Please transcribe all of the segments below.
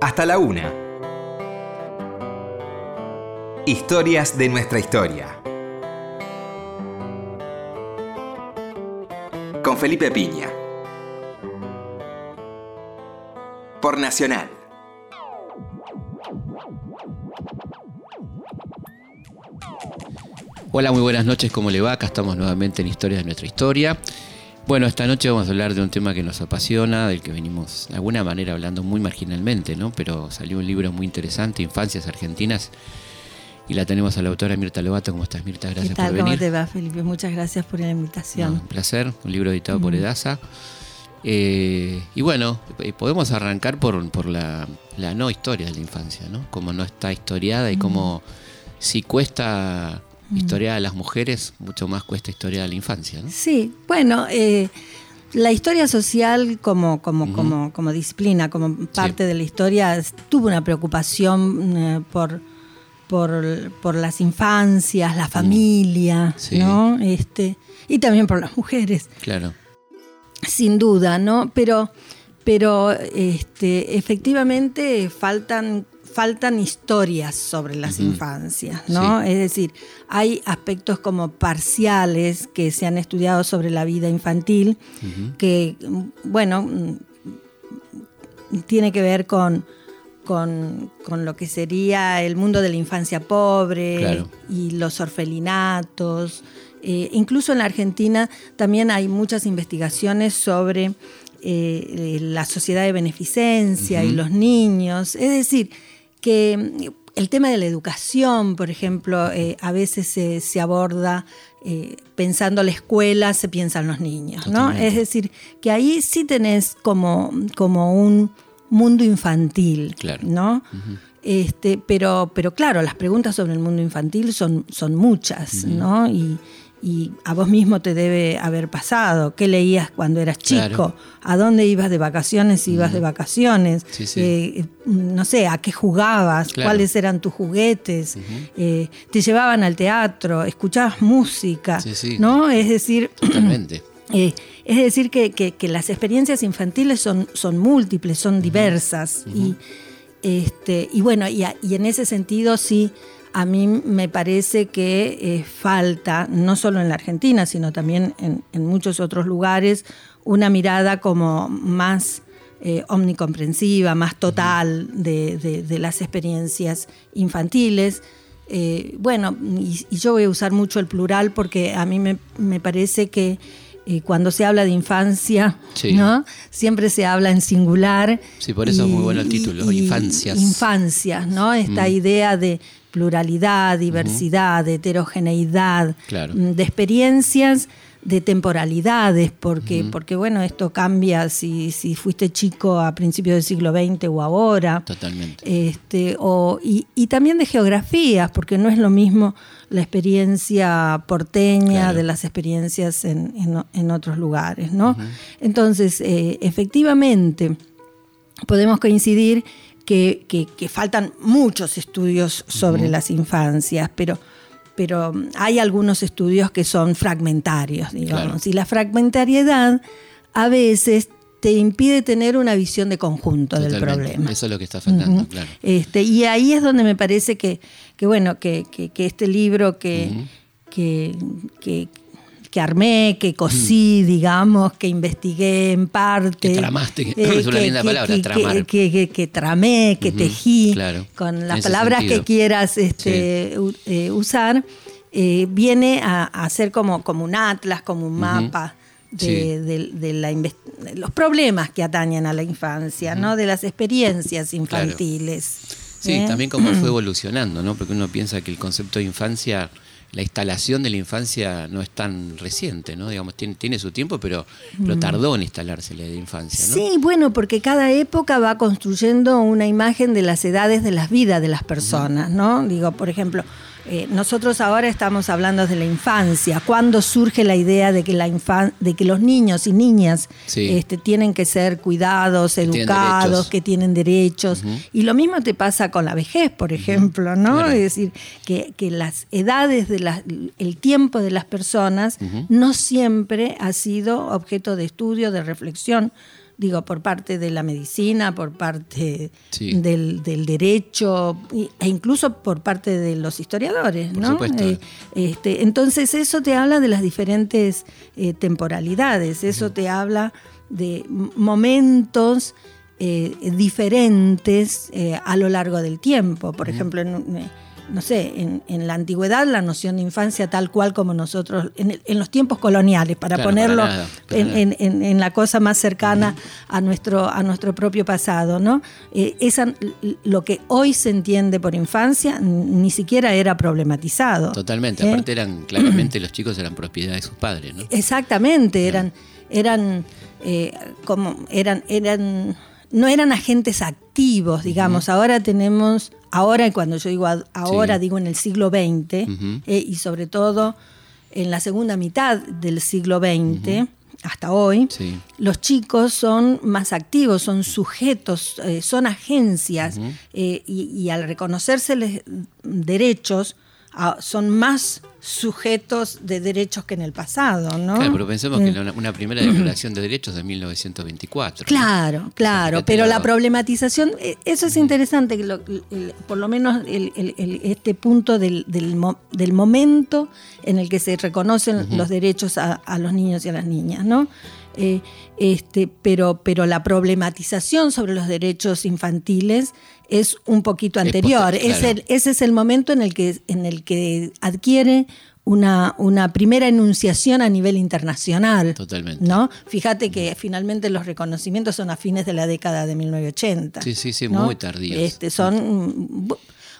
hasta la una. Historias de nuestra historia. Con Felipe Piña. Por Nacional. Hola, muy buenas noches, ¿cómo le va? Acá estamos nuevamente en Historias de nuestra historia. Bueno, esta noche vamos a hablar de un tema que nos apasiona, del que venimos de alguna manera hablando muy marginalmente, ¿no? Pero salió un libro muy interesante, Infancias Argentinas, y la tenemos a la autora Mirta Lobato. ¿Cómo estás, Mirta? Gracias ¿Qué tal? por venir. ¿Cómo te va, Felipe? Muchas gracias por la invitación. No, un placer, un libro editado por Edasa. Eh, y bueno, eh, podemos arrancar por, por la, la no historia de la infancia, ¿no? Cómo no está historiada y cómo si cuesta historiar a las mujeres, mucho más cuesta historiar a la infancia, ¿no? Sí, bueno, eh, la historia social como, como, como, como disciplina, como parte de la historia, tuvo una preocupación eh, por, por, por las infancias, la familia, Sí. ¿no? Este, y también por las mujeres. Claro. Sin duda, ¿no? Pero, pero este, efectivamente faltan, faltan historias sobre las infancias, ¿no? Es decir, hay aspectos como parciales que se han estudiado sobre la vida infantil, que, bueno, tiene que ver con, con, con lo que sería el mundo de la infancia pobre Claro. y los orfelinatos. Eh, incluso en la Argentina también hay muchas investigaciones sobre eh, eh, la sociedad de beneficencia y los niños. Es decir, que el tema de la educación, por ejemplo, eh, a veces se, se aborda eh, pensando la escuela, se piensan los niños, ¿no? Es decir, que ahí sí tenés como, como un mundo infantil, Claro. ¿no? Este, pero, pero claro, las preguntas sobre el mundo infantil son, son muchas, ¿no? Y, y a vos mismo te debe haber pasado. ¿Qué leías cuando eras chico? Claro. ¿A dónde ibas de vacaciones si ibas de vacaciones? Sí, sí. Eh, no sé, ¿a qué jugabas? Claro. ¿Cuáles eran tus juguetes? Eh, ¿Te llevaban al teatro? ¿Escuchabas música? Sí, sí. ¿No? Es decir, Totalmente. eh, es decir, que, que- que las experiencias infantiles son, son múltiples, son diversas. y, este, y bueno, y, a- y en ese sentido sí, a mí me parece que eh, falta, no solo en la Argentina, sino también en, en muchos otros lugares, una mirada como más eh, omnicomprensiva, más total de, de- de las experiencias infantiles. Eh, bueno, y, y yo voy a usar mucho el plural porque a mí me, me parece que eh, cuando se habla de infancia, Sí. ¿no? siempre se habla en singular. Sí, por eso es muy bueno el título, Infancias. Infancias, ¿no? Esta idea de pluralidad, diversidad, heterogeneidad, Claro. mm, de experiencias, de temporalidades, porque, porque bueno, esto cambia si, si fuiste chico a principios del siglo XX o ahora. Totalmente. Este, o, y, y también de geografías, porque no es lo mismo la experiencia porteña Claro. de las experiencias en, en- en otros lugares, ¿no? Entonces, eh, efectivamente, podemos coincidir que, que- que faltan muchos estudios sobre las infancias, pero, pero hay algunos estudios que son fragmentarios, digamos. Claro. Y la fragmentariedad a veces te impide tener una visión de conjunto del problema. Eso es lo que está faltando, claro. Este, y ahí es donde me parece que, que bueno, que, que- que este libro que, que, que- que armé, que cosí, digamos, que investigué en parte. Que tramaste, que- es una linda palabra, que, tramar. que- que- que tramé, que tejí, claro, con las palabras sentido. que quieras este, eh, usar, eh, viene a, a ser como, como un atlas, como un mapa. De, Sí. de- de la de los problemas que atañen a la infancia, ¿no? de las experiencias infantiles. Sí, ¿eh? también como fue evolucionando, ¿no? Porque uno piensa que el concepto de infancia, la instalación de la infancia no es tan reciente, ¿no? Digamos, tiene, tiene su tiempo, pero, pero tardó en instalarse la de infancia, ¿no? Sí, bueno, porque cada época va construyendo una imagen de las edades de las vidas de las personas, ¿no? Digo, por ejemplo, eh, nosotros ahora estamos hablando de la infancia. ¿Cuándo surge la idea de que, la infan- de que los niños y niñas Sí. este, tienen que ser cuidados, educados, que tienen derechos? Y lo mismo te pasa con la vejez, por ejemplo, ¿no? Claro. Es decir, que, que las edades, de las, el tiempo de las personas no siempre ha sido objeto de estudio, de reflexión. Digo, por parte de la medicina, por parte Sí. del, del derecho e incluso por parte de los historiadores, Por ¿no? supuesto. Eh, este, entonces eso te habla de las diferentes eh, temporalidades, eso te habla de momentos eh, diferentes a lo largo del tiempo. Por ejemplo, en, un- no sé, en, en la antigüedad la noción de infancia tal cual como nosotros, en, el- en los tiempos coloniales, para Claro, ponerlo para nada, para en, nada. en- en- en la cosa más cercana a, nuestro, a nuestro propio pasado, ¿no? Eh, esa, lo que hoy se entiende por infancia ni siquiera era problematizado. Totalmente. ¿eh? Aparte eran, claramente los chicos eran propiedad de sus padres, ¿no? Exactamente, eran, eran eh, como eran, eran, no eran agentes activos, digamos. Ahora tenemos, ahora y cuando yo digo ahora, Sí. digo en el siglo XX, eh, y sobre todo en la segunda mitad del siglo XX, hasta hoy, Sí. los chicos son más activos, son sujetos, eh, son agencias, eh, y, y al reconocérseles derechos, son más sujetos de derechos que en el pasado, ¿no? Claro, pero pensemos Eh, que la- una primera declaración de derechos de 1924. ¿no? Claro, claro, pero la- problematización, eh, eso es interesante, por lo menos el- el- el- este punto del, del mo- del momento en el que se reconocen los derechos a, a los niños y a las niñas, ¿no? Eh, este, pero, pero la problematización sobre los derechos infantiles es un poquito anterior. Es claro. el- ese es el momento en el que, en el que adquiere una, una primera enunciación a nivel internacional. Totalmente. ¿no? Fíjate que finalmente los reconocimientos son a fines de la década de 1980. Sí, sí, sí, ¿no? muy tardíos. Este, son, bu-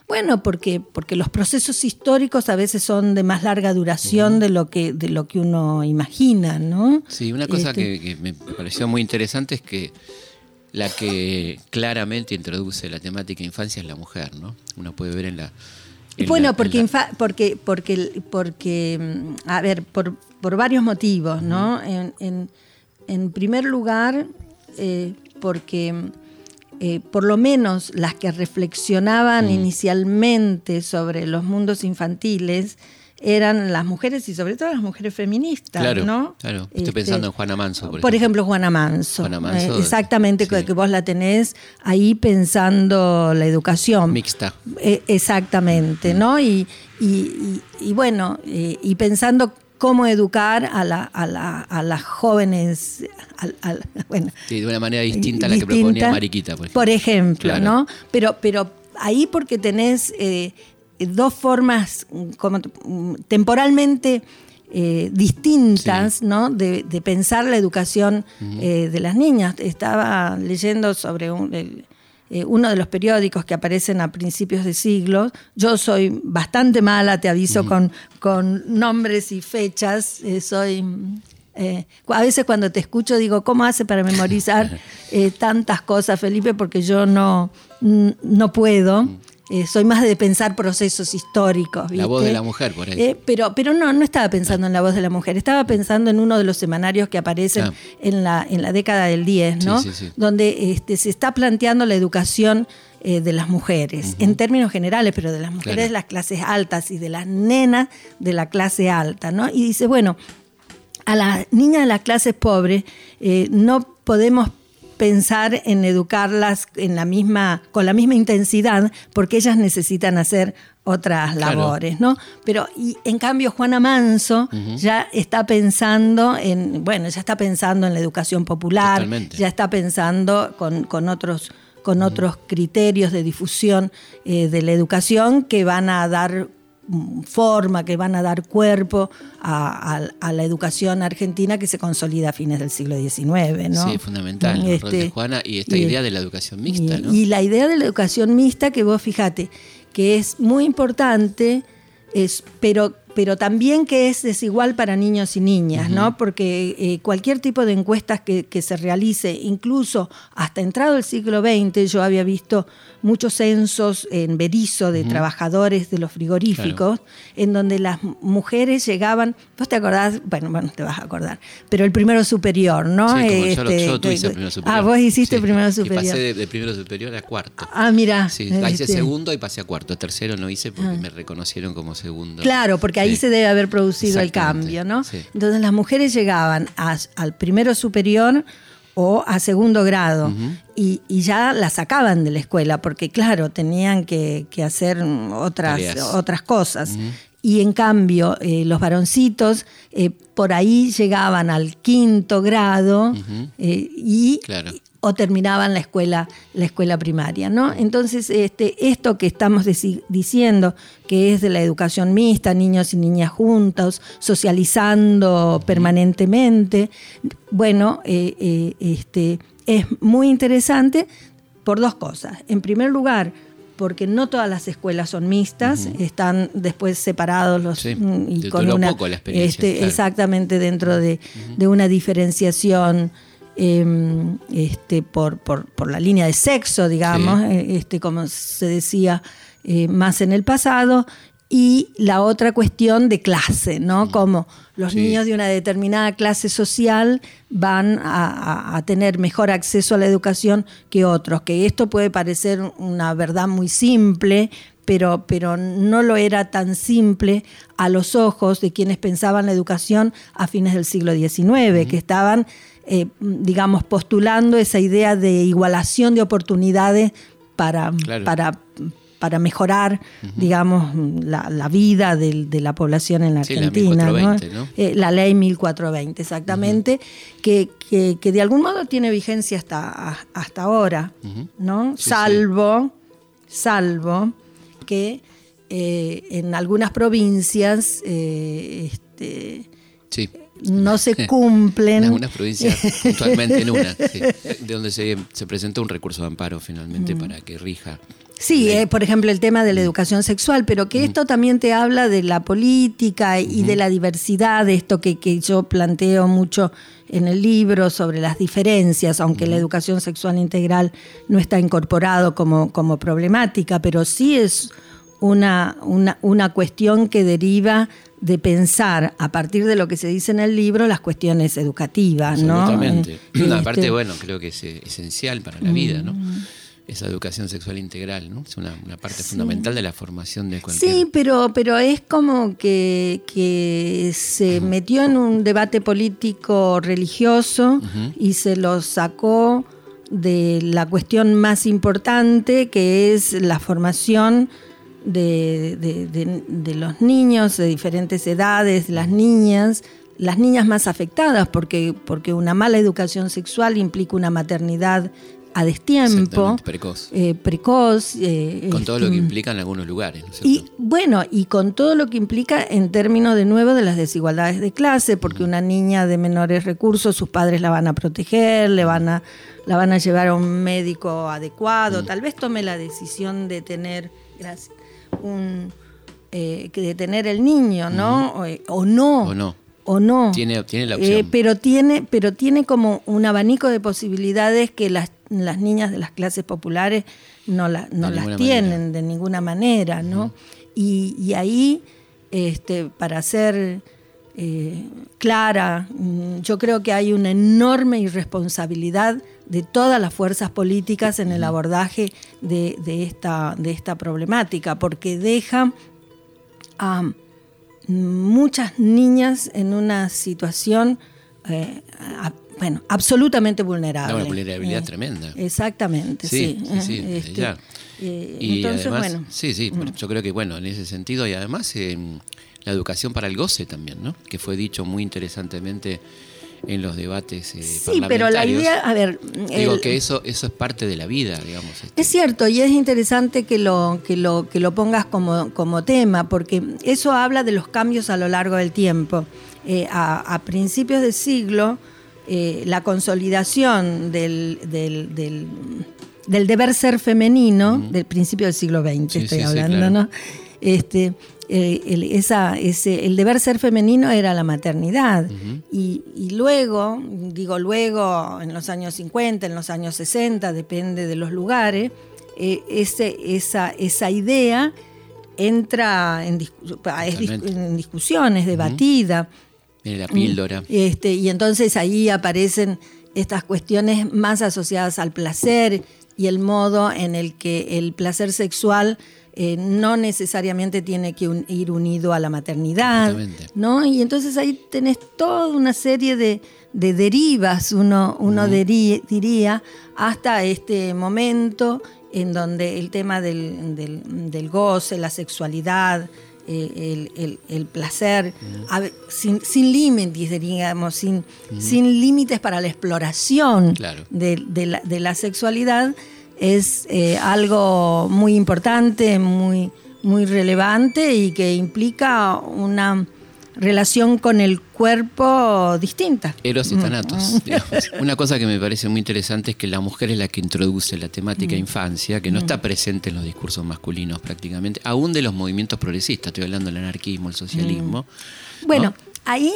bueno, porque, porque los procesos históricos a veces son de más larga duración de, lo que, de lo que uno imagina, ¿no? Sí, una cosa Este, que, que me pareció muy interesante es que la que claramente introduce la temática infancia es la mujer, ¿no? Uno puede ver en la... en Bueno, la- porque, la- infa- porque, porque, porque, a ver, por, por varios motivos, ¿no? En, en- en primer lugar, eh, porque eh, por lo menos las que reflexionaban inicialmente sobre los mundos infantiles eran las mujeres y sobre todo las mujeres feministas, Claro, ¿no? claro. Estoy Este, pensando en Juana Manso, por Por ejemplo. ejemplo, Juana Manso. Juana Manso, Eh, exactamente, sí. que vos la tenés ahí pensando la educación. Mixta. Eh, exactamente, ¿no? Y, y- y- y bueno, eh, y pensando cómo educar a, la- a la- a las jóvenes, bueno, Sí, de una manera distinta a la que proponía Mariquita, por ejemplo. por ejemplo, Claro. ¿no? Pero, pero ahí porque tenés eh, dos formas mm, como, mm, temporalmente eh, distintas, ¿no? De, de pensar la educación eh, de las niñas. Estaba leyendo sobre un- el- eh, uno de los periódicos que aparecen a principios de siglo. Yo soy bastante mala, te aviso, con, con nombres y fechas. Eh, soy eh, a veces cuando te escucho digo, ¿cómo hace para memorizar eh, tantas cosas, Felipe? Porque yo no, no puedo. Eh, soy más de pensar procesos históricos. La voz de la mujer, por ahí. Eh, pero, pero no, no estaba pensando en la voz de la mujer, estaba pensando en uno de los semanarios que aparecen Ah. en, la, en la década del 10, ¿no? Sí, sí, sí. Donde este, se está planteando la educación eh, de las mujeres, en términos generales, pero de las mujeres Claro. de las clases altas y de las nenas de la clase alta, ¿no? Y dice, bueno, a las niñas de las clases pobres no podemos pensar en educarlas en la misma, con la misma intensidad, porque ellas necesitan hacer otras Claro. labores, ¿no? Pero y en cambio Juana Manso ya está pensando en, bueno, ya está pensando en la educación popular, Totalmente. ya está pensando con, con otros con otros criterios de difusión eh, de la educación que van a dar forma, que van a dar cuerpo a, a- a la educación argentina que se consolida a fines del siglo XIX, ¿no? Sí, fundamental, rol de Este, Juana y esta y- idea de la educación mixta, y, ¿no? y la idea de la educación mixta, que vos fíjate, que es muy importante, es, pero, pero también que es desigual para niños y niñas, ¿no? Porque eh, cualquier tipo de encuestas que, que se realice, incluso hasta entrado el siglo XX, yo había visto muchos censos en Berizo de trabajadores de los frigoríficos, en donde las mujeres llegaban, vos te acordás, bueno, bueno, te vas a acordar, pero el primero superior, ¿no? Sí, como yo, lo- Este, yo tuve que- primero superior. Ah, vos hiciste Sí, primero Y superior. pasé de, de primero superior a cuarto. Ah, mira. Sí, hice este, segundo y pasé a cuarto. Tercero no hice porque me reconocieron como segundo. Claro, porque ahí Sí. se debe haber producido el cambio, ¿no? Entonces las mujeres llegaban a- al primero superior o a segundo grado. y, y ya la sacaban de la escuela, porque claro, tenían que, que hacer otras, Tareas. otras cosas. Y en cambio, eh, los varoncitos eh, por ahí llegaban al quinto grado eh, y Claro. O terminaban la escuela, la escuela primaria, ¿no? Entonces, este, esto que estamos diciendo, que es de la educación mixta, niños y niñas juntos, socializando permanentemente, bueno, eh, eh, este, es muy interesante por dos cosas. En primer lugar, porque no todas las escuelas son mixtas, están después separados los Sí, mm, y con una poco la experiencia, este, claro. exactamente dentro de, de una diferenciación eh, este, por, por, por la línea de sexo, digamos, Sí. eh, este, como se decía eh, más en el pasado, y la otra cuestión de clase, ¿no? Como los Sí. niños de una determinada clase social van a, a- a tener mejor acceso a la educación que otros, que esto puede parecer una verdad muy simple, pero, pero no lo era tan simple a los ojos de quienes pensaban la educación a fines del siglo XIX, que estaban, eh, digamos, postulando esa idea de igualación de oportunidades para, Claro. para, para mejorar, digamos, la, la vida de, la población en la Sí, la Argentina. 1420, ¿no? Eh, la ley 1420, exactamente, que, que- que de algún modo tiene vigencia hasta, hasta ahora, ¿no? Sí, sí. salvo, salvo que eh, en algunas provincias eh, este, Sí. No se cumplen. En algunas provincias, puntualmente en una, sí, de donde se, se presentó un recurso de amparo finalmente para que rija. Sí, eh, por ejemplo, el tema de la educación sexual, pero que esto también te habla de la política y de la diversidad, de esto que, que yo planteo mucho en el libro sobre las diferencias, aunque la educación sexual integral no está incorporado como, como problemática, pero sí es una, una, una cuestión que deriva de pensar a partir de lo que se dice en el libro las cuestiones educativas, ¿no? Absolutamente. Eh, Aparte, este, bueno, creo que es eh, esencial para la vida, ¿no? Esa educación sexual integral, ¿no? Es una, una parte fundamental de la formación de cualquier... Sí, pero, pero es como que, que se metió en un debate político religioso y se lo sacó de la cuestión más importante, que es la formación de, de- de- de los niños de diferentes edades, las niñas, las niñas más afectadas, porque, porque una mala educación sexual implica una maternidad a destiempo, precoz. eh, precoz. eh, Con todo lo este, que implica en algunos lugares, ¿no es y bueno, y con todo lo que implica en términos de nuevo de las desigualdades de clase, porque una niña de menores recursos, sus padres la van a proteger, le van a, la van a llevar a un médico adecuado, tal vez tome la decisión de tener, gracias, un, eh, que de tener el niño, ¿no? O, eh, o no. O no. O no. Tiene- tiene la Eh, opción. pero tiene, pero tiene como un abanico de posibilidades que las, las niñas de las clases populares no, la- no las tienen manera. de ninguna manera, ¿no? y, y ahí, este, para ser eh, clara, mm, yo creo que hay una enorme irresponsabilidad de todas las fuerzas políticas en el abordaje de, de esta, de esta problemática, porque deja a muchas niñas en una situación, eh, a- bueno, absolutamente vulnerable. Una vulnerabilidad Eh, tremenda. Exactamente, sí. Sí, sí, eh, este, ya. eh, Y entonces, además, bueno. sí, sí, yo creo que bueno, en ese sentido, y además la educación para el goce también, ¿no? Que fue dicho muy interesantemente en los debates eh, Sí, pero la idea, a ver, Digo el- que eso, eso es parte de la vida, digamos. este. Es cierto, y es interesante que lo, que lo, que lo pongas como, como tema, porque eso habla de los cambios a lo largo del tiempo. Eh, a, a principios del siglo, eh, la consolidación del, del, del- del deber ser femenino, del principio del siglo XX, Sí, estoy sí, sí, hablando, claro. ¿no? Este, eh, el, esa, ese, el deber ser femenino era la maternidad. y, y luego, digo luego, en los años 50, en los años 60, depende de los lugares, eh, ese, esa, esa idea entra en, discu- es en discusiones, debatida. Viene la píldora. Este, y entonces ahí aparecen estas cuestiones más asociadas al placer y el modo en el que el placer sexual eh, no necesariamente tiene que un- ir unido a la maternidad. ¿no? Y entonces ahí tenés toda una serie de, de derivas, uno, uno deri- diría, hasta este momento en donde el tema del, del- del goce, la sexualidad, eh, el, el- el placer, sin, sin límites, diríamos, sin, sin límites para la exploración Claro. de, de la, de la sexualidad, es eh, algo muy importante, muy, muy relevante y que implica una relación con el cuerpo distinta. Eros y Thanatos. digamos. Una cosa que me parece muy interesante es que la mujer es la que introduce la temática infancia, que no está presente en los discursos masculinos prácticamente, aún de los movimientos progresistas, estoy hablando del anarquismo, el socialismo. Bueno, ¿no? Ahí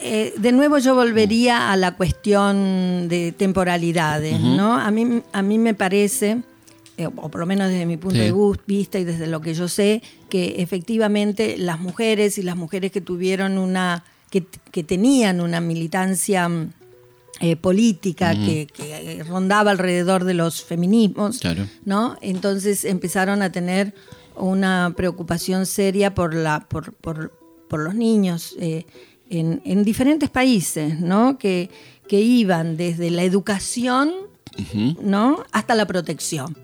eh, de nuevo yo volvería a la cuestión de temporalidades, ¿no? A mí, a mí me parece, eh, o por lo menos desde mi punto Sí. de vista y desde lo que yo sé, que efectivamente las mujeres y las mujeres que tuvieron una, que, que tenían una militancia mm, eh, política que, que rondaba alrededor de los feminismos, Claro. ¿no? Entonces empezaron a tener una preocupación seria por la, por, por- por los niños eh, en, en diferentes países, ¿no? Que, que iban desde la educación ¿no? hasta la protección.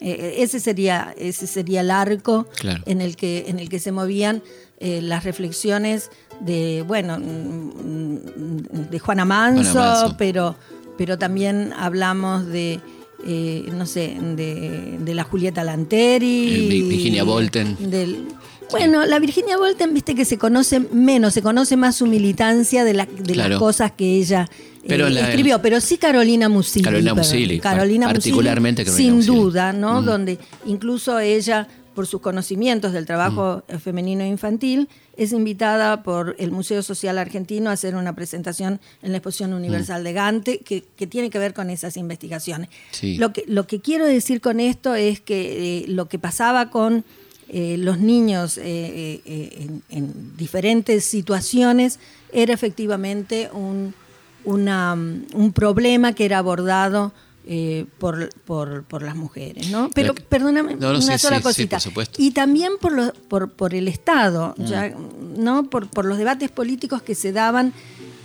Eh, ese, sería, ese sería el arco Claro. en, el que, en el que se movían eh, las reflexiones de, bueno, mm, de Juana Manso, Juana Manso. Pero, pero también hablamos de, eh, no sé, de, de la Julieta Lanteri. Eh, Vi- Virginia Volten. del- bueno, la Virginia Volten, viste que se conoce menos, se conoce más su militancia de, la- de Claro. las cosas que ella eh, la- escribió, pero sí Carolina Musili. Carolina. Musili, Carolina par- Musili, particularmente Carolina Sin Musili. duda, ¿no? Donde incluso ella, por sus conocimientos del trabajo eh, femenino e infantil, es invitada por el Museo Social Argentino a hacer una presentación en la Exposición Universal de Gante que, que tiene que ver con esas investigaciones. Sí. Lo, que, lo que quiero decir con esto es que eh, lo que pasaba con eh, los niños eh, eh, en, en diferentes situaciones era efectivamente un, una, mm, un problema que era abordado eh, por, por, por las mujeres, ¿no? Pero perdóname No, no, una sí, sola sí, sí, cosita. por. Mm. Y también por, lo- por, por el Estado, ya, ¿no? Por, por los debates políticos que se daban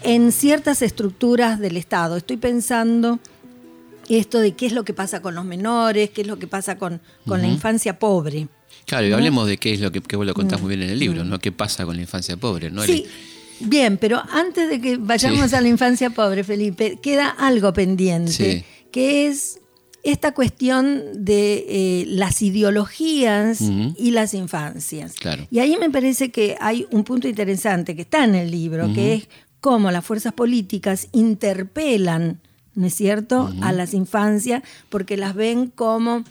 en ciertas estructuras del Estado. Estoy pensando esto de qué es lo que pasa con los menores, qué es lo que pasa con, con la infancia pobre. Claro, y hablemos de qué es lo que, que vos lo contás muy bien en el libro, ¿no? ¿Qué pasa con la infancia pobre? ¿no? El- Mm. Sí, bien, pero antes de que vayamos Sí. a la infancia pobre, Felipe, queda algo pendiente, Sí. que es esta cuestión de eh, las ideologías y las infancias. Claro. Y ahí me parece que hay un punto interesante que está en el libro, que es cómo las fuerzas políticas interpelan, ¿no es cierto?, a las infancias porque las ven como,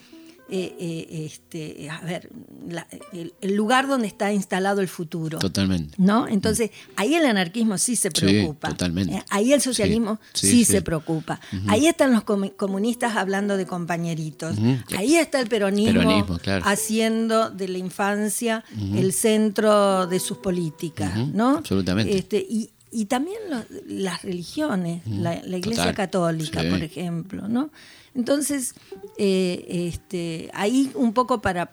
eh, eh, este, a ver, la- el, el lugar donde está instalado el futuro. Totalmente. ¿No? Entonces, ahí el anarquismo sí se Sí, preocupa. totalmente. Eh, Ahí el socialismo Sí, se preocupa. Ahí están los comu- comunistas hablando de compañeritos. Ahí está el peronismo, Peronismo, claro. haciendo de la infancia el centro de sus políticas, ¿no? absolutamente. Este, y, y también lo- las religiones, la, la Iglesia Total, Católica, por ejemplo, ¿no? Entonces, eh, este, ahí un poco para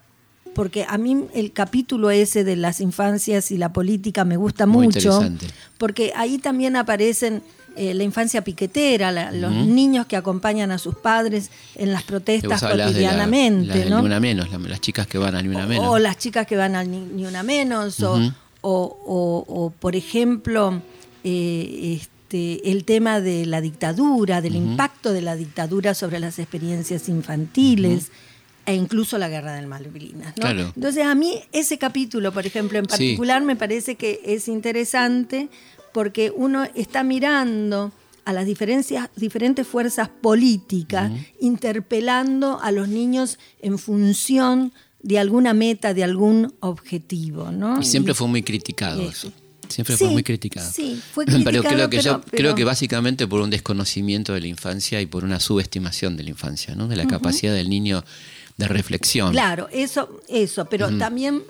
porque a mí el capítulo ese de las infancias y la política me gusta Muy mucho, interesante. porque ahí también aparecen eh, la infancia piquetera, la- los niños que acompañan a sus padres en las protestas de la- cotidianamente, la ¿no? Ni una menos, la- las chicas que van a ni una menos. O las chicas que van al ni, Ni una menos, o- o, o- o, por ejemplo, eh, este, el tema de la dictadura, del impacto de la dictadura sobre las experiencias infantiles. E incluso la guerra del Malvinas. ¿no? Claro. Entonces, a mí ese capítulo, por ejemplo, en Sí. particular, me parece que es interesante porque uno está mirando a las diferencias, diferentes fuerzas políticas, interpelando a los niños en función de alguna meta, de algún objetivo. ¿no? Y siempre Y- fue muy criticado eso. Siempre Sí, fue muy criticado. sí, fue pero criticado, creo que yo pero- creo que básicamente por un desconocimiento de la infancia y por una subestimación de la infancia, ¿no? De la capacidad del niño de reflexión. Claro, eso, eso, pero también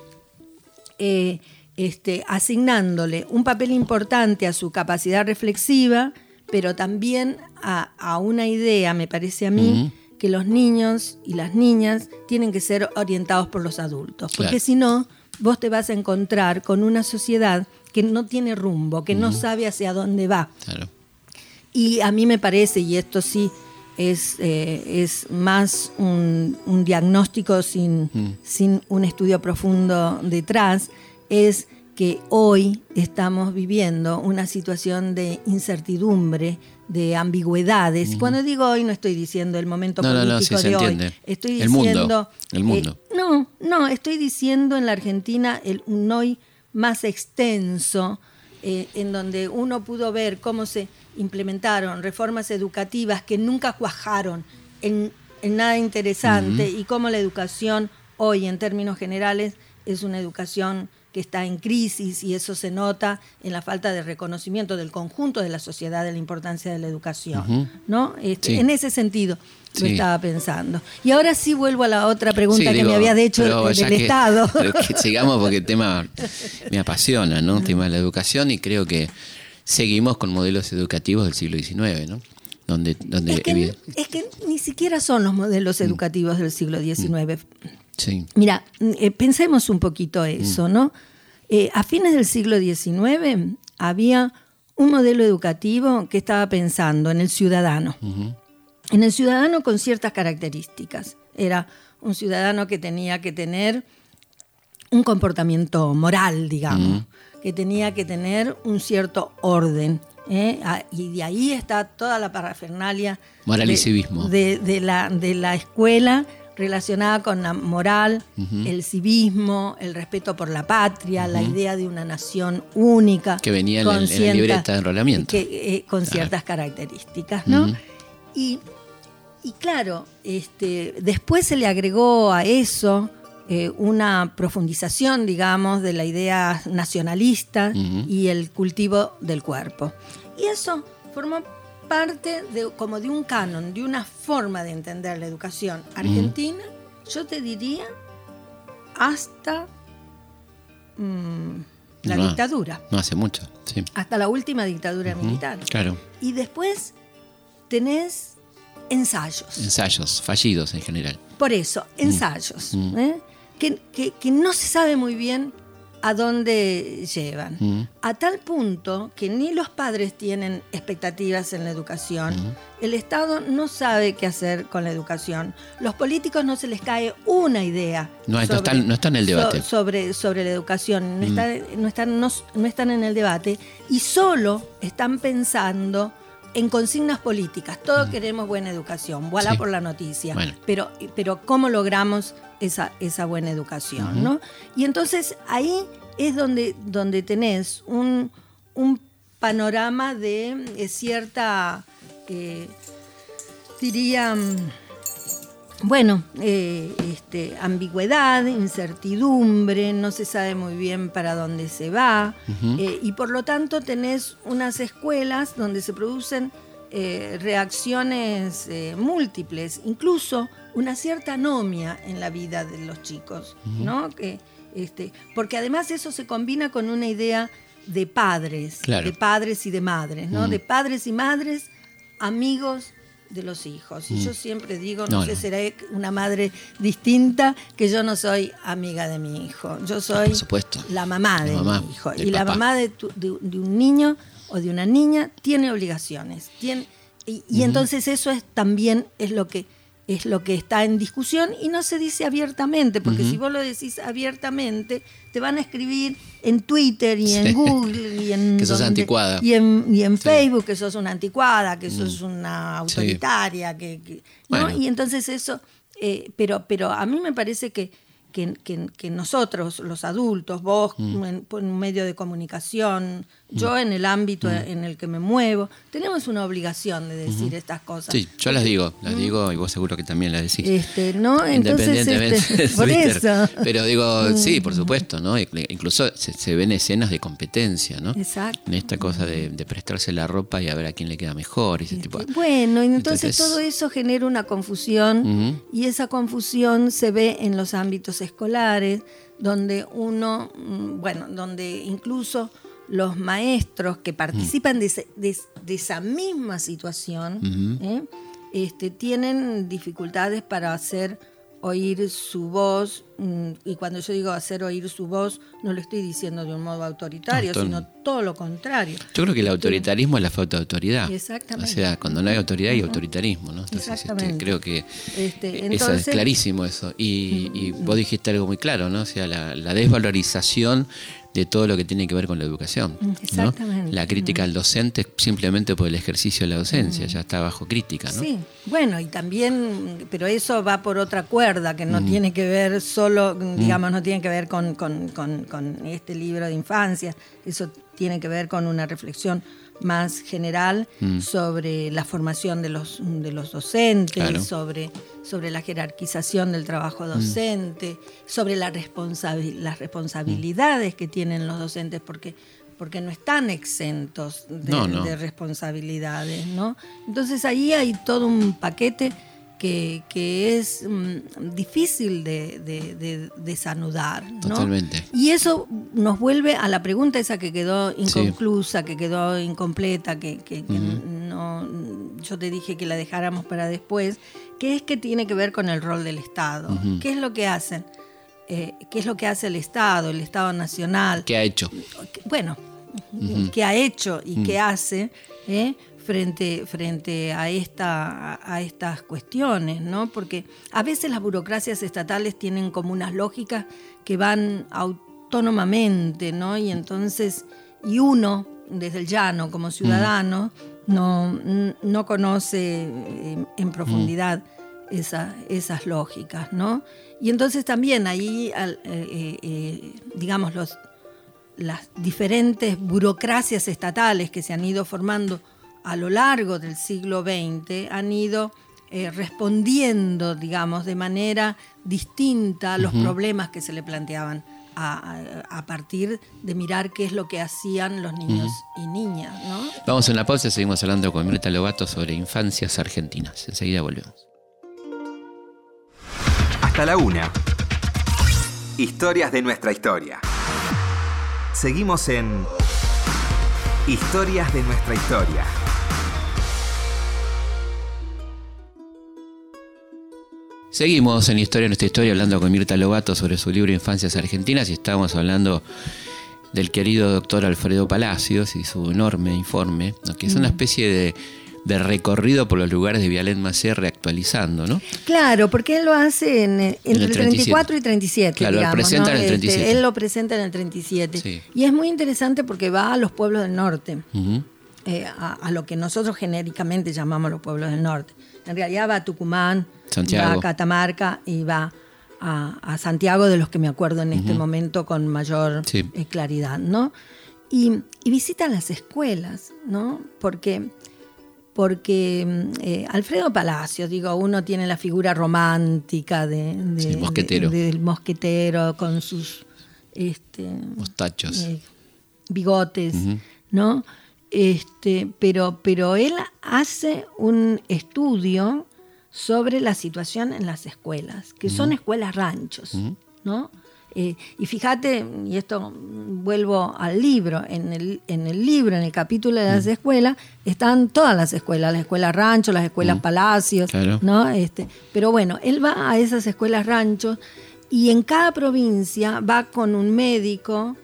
eh, este, asignándole un papel importante a su capacidad reflexiva, pero también a, a una idea, me parece a mí, que los niños y las niñas tienen que ser orientados por los adultos, porque Claro. si no, vos te vas a encontrar con una sociedad que no tiene rumbo, que no sabe hacia dónde va. Claro. Y a mí me parece, y esto sí es, eh, es más un, un diagnóstico sin, sin un estudio profundo detrás, es que hoy estamos viviendo una situación de incertidumbre, de ambigüedades. Y Cuando digo hoy no estoy diciendo el momento No, no, no, político se de hoy. Estoy El mundo, diciendo el mundo. eh, no, no, estoy diciendo en la Argentina el, un hoy más extenso, eh, en donde uno pudo ver cómo se implementaron reformas educativas que nunca cuajaron en, en nada interesante y cómo la educación hoy, en términos generales, es una educación que está en crisis y eso se nota en la falta de reconocimiento del conjunto de la sociedad de la importancia de la educación. ¿no? Este, Sí. En ese sentido lo Sí. estaba pensando. Y ahora sí vuelvo a la otra pregunta Sí, que digo, me habías hecho del que- Estado. que sigamos porque el tema me apasiona, ¿no? El tema de la educación y creo que seguimos con modelos educativos del siglo XIX, ¿no? Donde, donde Es que, es que ni siquiera son los modelos educativos del siglo XIX. Sí, Mira, eh, pensemos un poquito eso, ¿no? Eh, a fines del siglo XIX había un modelo educativo que estaba pensando en el ciudadano. En el ciudadano con ciertas características. Era un ciudadano que tenía que tener un comportamiento moral, digamos, que tenía que tener un cierto orden. ¿eh? Ah, Y de ahí está toda la parafernalia Moral y de- civismo. de, de la, de la escuela relacionada con la moral, el civismo, el respeto por la patria, la idea de una nación única. Que venía en con el- en la cierta- libreta de enrolamiento. que, eh, con ciertas características, ¿no? y, y claro, este, después se le agregó a eso eh, una profundización, digamos, de la idea nacionalista y el cultivo del cuerpo. Y eso formó parte de, como de un canon, de una forma de entender la educación argentina, yo te diría, hasta mm, la No. dictadura, no hace mucho, sí. hasta la última dictadura militar. Claro, Y después tenés ensayos. ensayos fallidos en general. Por eso, ensayos. ¿eh? Que, que- que no se sabe muy bien a dónde llevan. Mm. A tal punto que ni los padres tienen expectativas en la educación, el Estado no sabe qué hacer con la educación, los políticos no se les cae una idea. No, no están- no están en el debate. so- sobre, sobre la educación, no, está- no están, no, no están en el debate y solo están pensando en consignas políticas. Todos queremos buena educación, voilà Sí. por la noticia. Bueno. Pero, pero ¿cómo logramos esa, esa buena educación? ¿no? Y entonces ahí es donde, donde tenés un, un panorama de cierta, eh, diría, mm, bueno, eh, este, ambigüedad, incertidumbre, no se sabe muy bien para dónde se va, eh, y por lo tanto tenés unas escuelas donde se producen eh, reacciones eh, múltiples, incluso una cierta anomia en la vida de los chicos, ¿no? Que, este, porque además eso se combina con una idea de padres, Claro. de padres y de madres, ¿no? De padres y madres, amigos de los hijos. Y yo siempre digo, no, No, sé, no. seré una madre distinta, que yo no soy amiga de mi hijo. Yo soy por supuesto. la mamá La de mamá, mi hijo. y la mamá de, tu- de- de un niño o de una niña tiene obligaciones. Tiene, y y entonces eso es también es lo que es lo que está en discusión y no se dice abiertamente, porque si vos lo decís abiertamente, te van a escribir en Twitter y en Sí. Google y en, Que sos anticuada. y en, y en Facebook que sos una anticuada, que sos una Sí. autoritaria, que, ¿no? Y entonces eso, eh, pero, pero a mí me parece que, que, que- nosotros, los adultos, vos Mm. en, en un medio de comunicación, yo en el ámbito Mm. en el que me muevo, tenemos una obligación de decir estas cosas. Sí, yo las digo, las digo y vos seguro que también las decís. Este, Independientemente este, de por eso. Pero digo, sí, por supuesto, ¿no? Incluso se, se ven escenas de competencia, ¿no? Exacto. En esta cosa de, de prestarse la ropa y a ver a quién le queda mejor y ese tipo de- Bueno, y entonces, Entonces- todo eso genera una confusión y esa confusión se ve en los ámbitos escolares, donde uno, mm, bueno, donde incluso los maestros que participan de, ese- de- de esa misma situación, ¿eh? este, tienen dificultades para hacer oír su voz, mm, y cuando yo digo hacer oír su voz, no lo estoy diciendo de un modo autoritario, No, todo- sino todo lo contrario. Yo creo que el autoritarismo es la falta de autoridad. Exactamente. O sea, cuando no hay autoridad hay autoritarismo, ¿no? Entonces, este, creo que Este, eso es Mm, clarísimo eso. Y, y vos dijiste algo muy claro, ¿no? O sea, la, la desvalorización de todo lo que tiene que ver con la educación. ¿no? Exactamente. La crítica al docente simplemente por el ejercicio de la docencia, ya está bajo crítica, ¿no? Sí, bueno, y también, pero eso va por otra cuerda que no tiene que ver solo, digamos, no tiene que ver con, con- con- con este libro de infancia, eso tiene que ver con una reflexión más general sobre la formación de los, de los docentes, Claro. sobre, sobre la jerarquización del trabajo docente, sobre la las responsabilidades que tienen los docentes, porque porque no están exentos de, No, no. de responsabilidades, ¿no? Entonces ahí hay todo un paquete que, que es mm, difícil de, de- de desanudar, ¿no? Totalmente. Y eso nos vuelve a la pregunta esa que quedó inconclusa, que quedó incompleta, que, que- que no, yo te dije que la dejáramos para después, que es que tiene que ver con el rol del Estado. ¿Qué es lo que hacen? Eh, ¿Qué es lo que hace el Estado, el Estado Nacional? ¿Qué ha hecho? bueno, que ha hecho y que hace eh, frente, frente a, esta, a, estas cuestiones, ¿no? Porque a veces las burocracias estatales tienen como unas lógicas que van autónomamente, ¿no? Y entonces, y uno, desde el llano, como ciudadano, no, no conoce eh, en profundidad esa- esas lógicas, ¿no? Y entonces también ahí, eh, eh, digamos, los, las diferentes burocracias estatales que se han ido formando a lo largo del siglo XX han ido eh, respondiendo, digamos, de manera distinta a los problemas que se le planteaban a, a- a partir de mirar qué es lo que hacían los niños y niñas, ¿no? Vamos a una pausa y seguimos hablando con Mirta Lobato sobre infancias argentinas. Enseguida volvemos. Hasta la una. Historias de nuestra historia. Seguimos en Historias de nuestra historia. Seguimos en Historia nuestra historia hablando con Mirta Lobato sobre su libro Infancias Argentinas y estamos hablando del querido doctor Alfredo Palacios y su enorme informe, ¿no? que es una especie de, de recorrido por los lugares de Vialet Macé reactualizando, ¿no? Claro, porque él lo hace en, entre el el 37. 34 y 37. Claro, él digamos, presenta ¿no? en el Este, 37. él lo presenta en el 37. Sí. Y es muy interesante porque va a los pueblos del norte, eh, a, a lo que nosotros genéricamente llamamos los pueblos del norte. En realidad va a Tucumán, Santiago. va a Catamarca y va a, a Santiago, de los que me acuerdo en este momento con mayor Sí. eh, claridad, ¿no? Y, y visitan las escuelas, ¿no? Porque porque mm, eh, Alfredo Palacios, digo, uno tiene la figura romántica de, de- Sí, mosquetero. de- del mosquetero con sus este, Mostachos. eh, bigotes, ¿no? Este, pero, pero él hace un estudio sobre la situación en las escuelas, que son escuelas ranchos, ¿no? Eh, y fíjate, y esto vuelvo al libro, en el, en el libro, en el capítulo de las escuelas, están todas las escuelas, las escuelas rancho, las escuelas palacios, Claro. ¿no? Este, pero bueno, él va a esas escuelas ranchos y en cada provincia va con un médico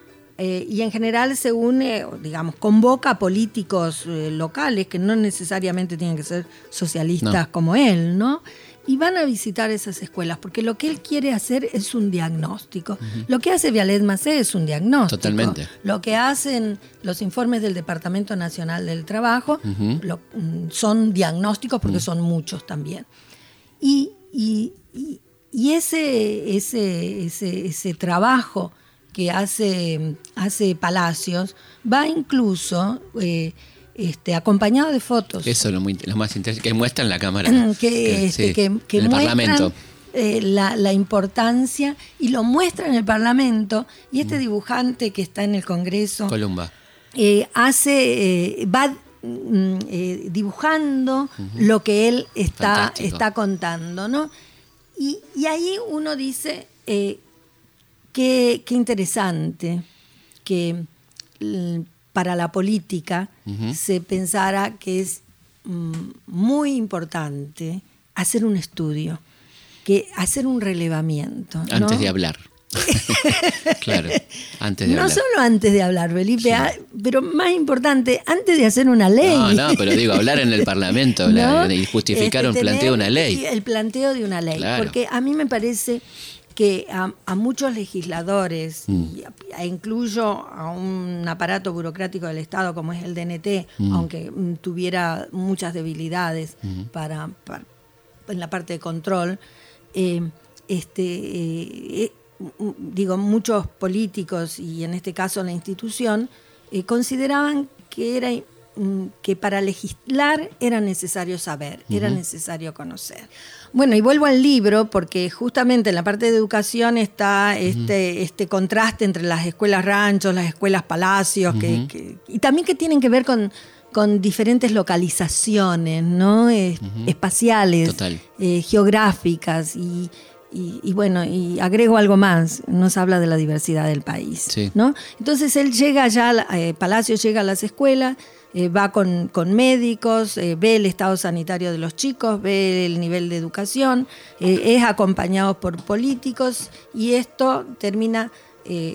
eh, y en general se une, o digamos, convoca a políticos eh, locales que no necesariamente tienen que ser socialistas No. como él, ¿no? Y van a visitar esas escuelas, porque lo que él quiere hacer es un diagnóstico. Lo que hace Vialet Macé es un diagnóstico. Totalmente. Lo que hacen los informes del Departamento Nacional del Trabajo lo- mm, son diagnósticos porque son muchos también. Y, y- y- y ese, ese, ese, ese trabajo que hace, hace Palacios va incluso eh, este, acompañado de fotos. Eso es lo, muy- lo más interesante, que muestran la cámara. que, este, sí, que, que en el muestran, Parlamento. eh, la, la importancia y lo muestra en el Parlamento. Y este dibujante que está en el Congreso Columba. eh, hace, eh, va mm, dibujando lo que él está, Fantástico. está contando, ¿no? Y, y ahí uno dice, qué, qué interesante que l- para la política se pensara que es mm, muy importante hacer un estudio, que hacer un relevamiento. ¿no? Antes de hablar. claro, antes de no hablar. solo antes de hablar, Felipe, ah, pero más importante, antes de hacer una ley. No, no, pero digo, hablar en el Parlamento la- ¿No? y justificar Este, un planteo de una ley. El planteo de una ley. Claro. Porque a mí me parece que a, a muchos legisladores, Mm. y a- e incluyo a un aparato burocrático del Estado como es el DNT, Mm. aunque mm, tuviera muchas debilidades para, para- en la parte de control, eh, este, eh, eh, digo, muchos políticos y en este caso la institución eh, consideraban que era mm, que para legislar era necesario saber, era necesario conocer. Bueno, y vuelvo al libro porque justamente en la parte de educación está este, este contraste entre las escuelas ranchos, las escuelas palacios, que- que- y también que tienen que ver con, con diferentes localizaciones, ¿no? Es- Espaciales, eh, geográficas y, y- y bueno, y agrego algo más, nos habla de la diversidad del país, Sí. ¿no? Entonces él llega ya, eh, Palacio llega a las escuelas, eh, va con, con médicos, eh, ve el estado sanitario de los chicos, ve el nivel de educación, eh, es acompañado por políticos y esto termina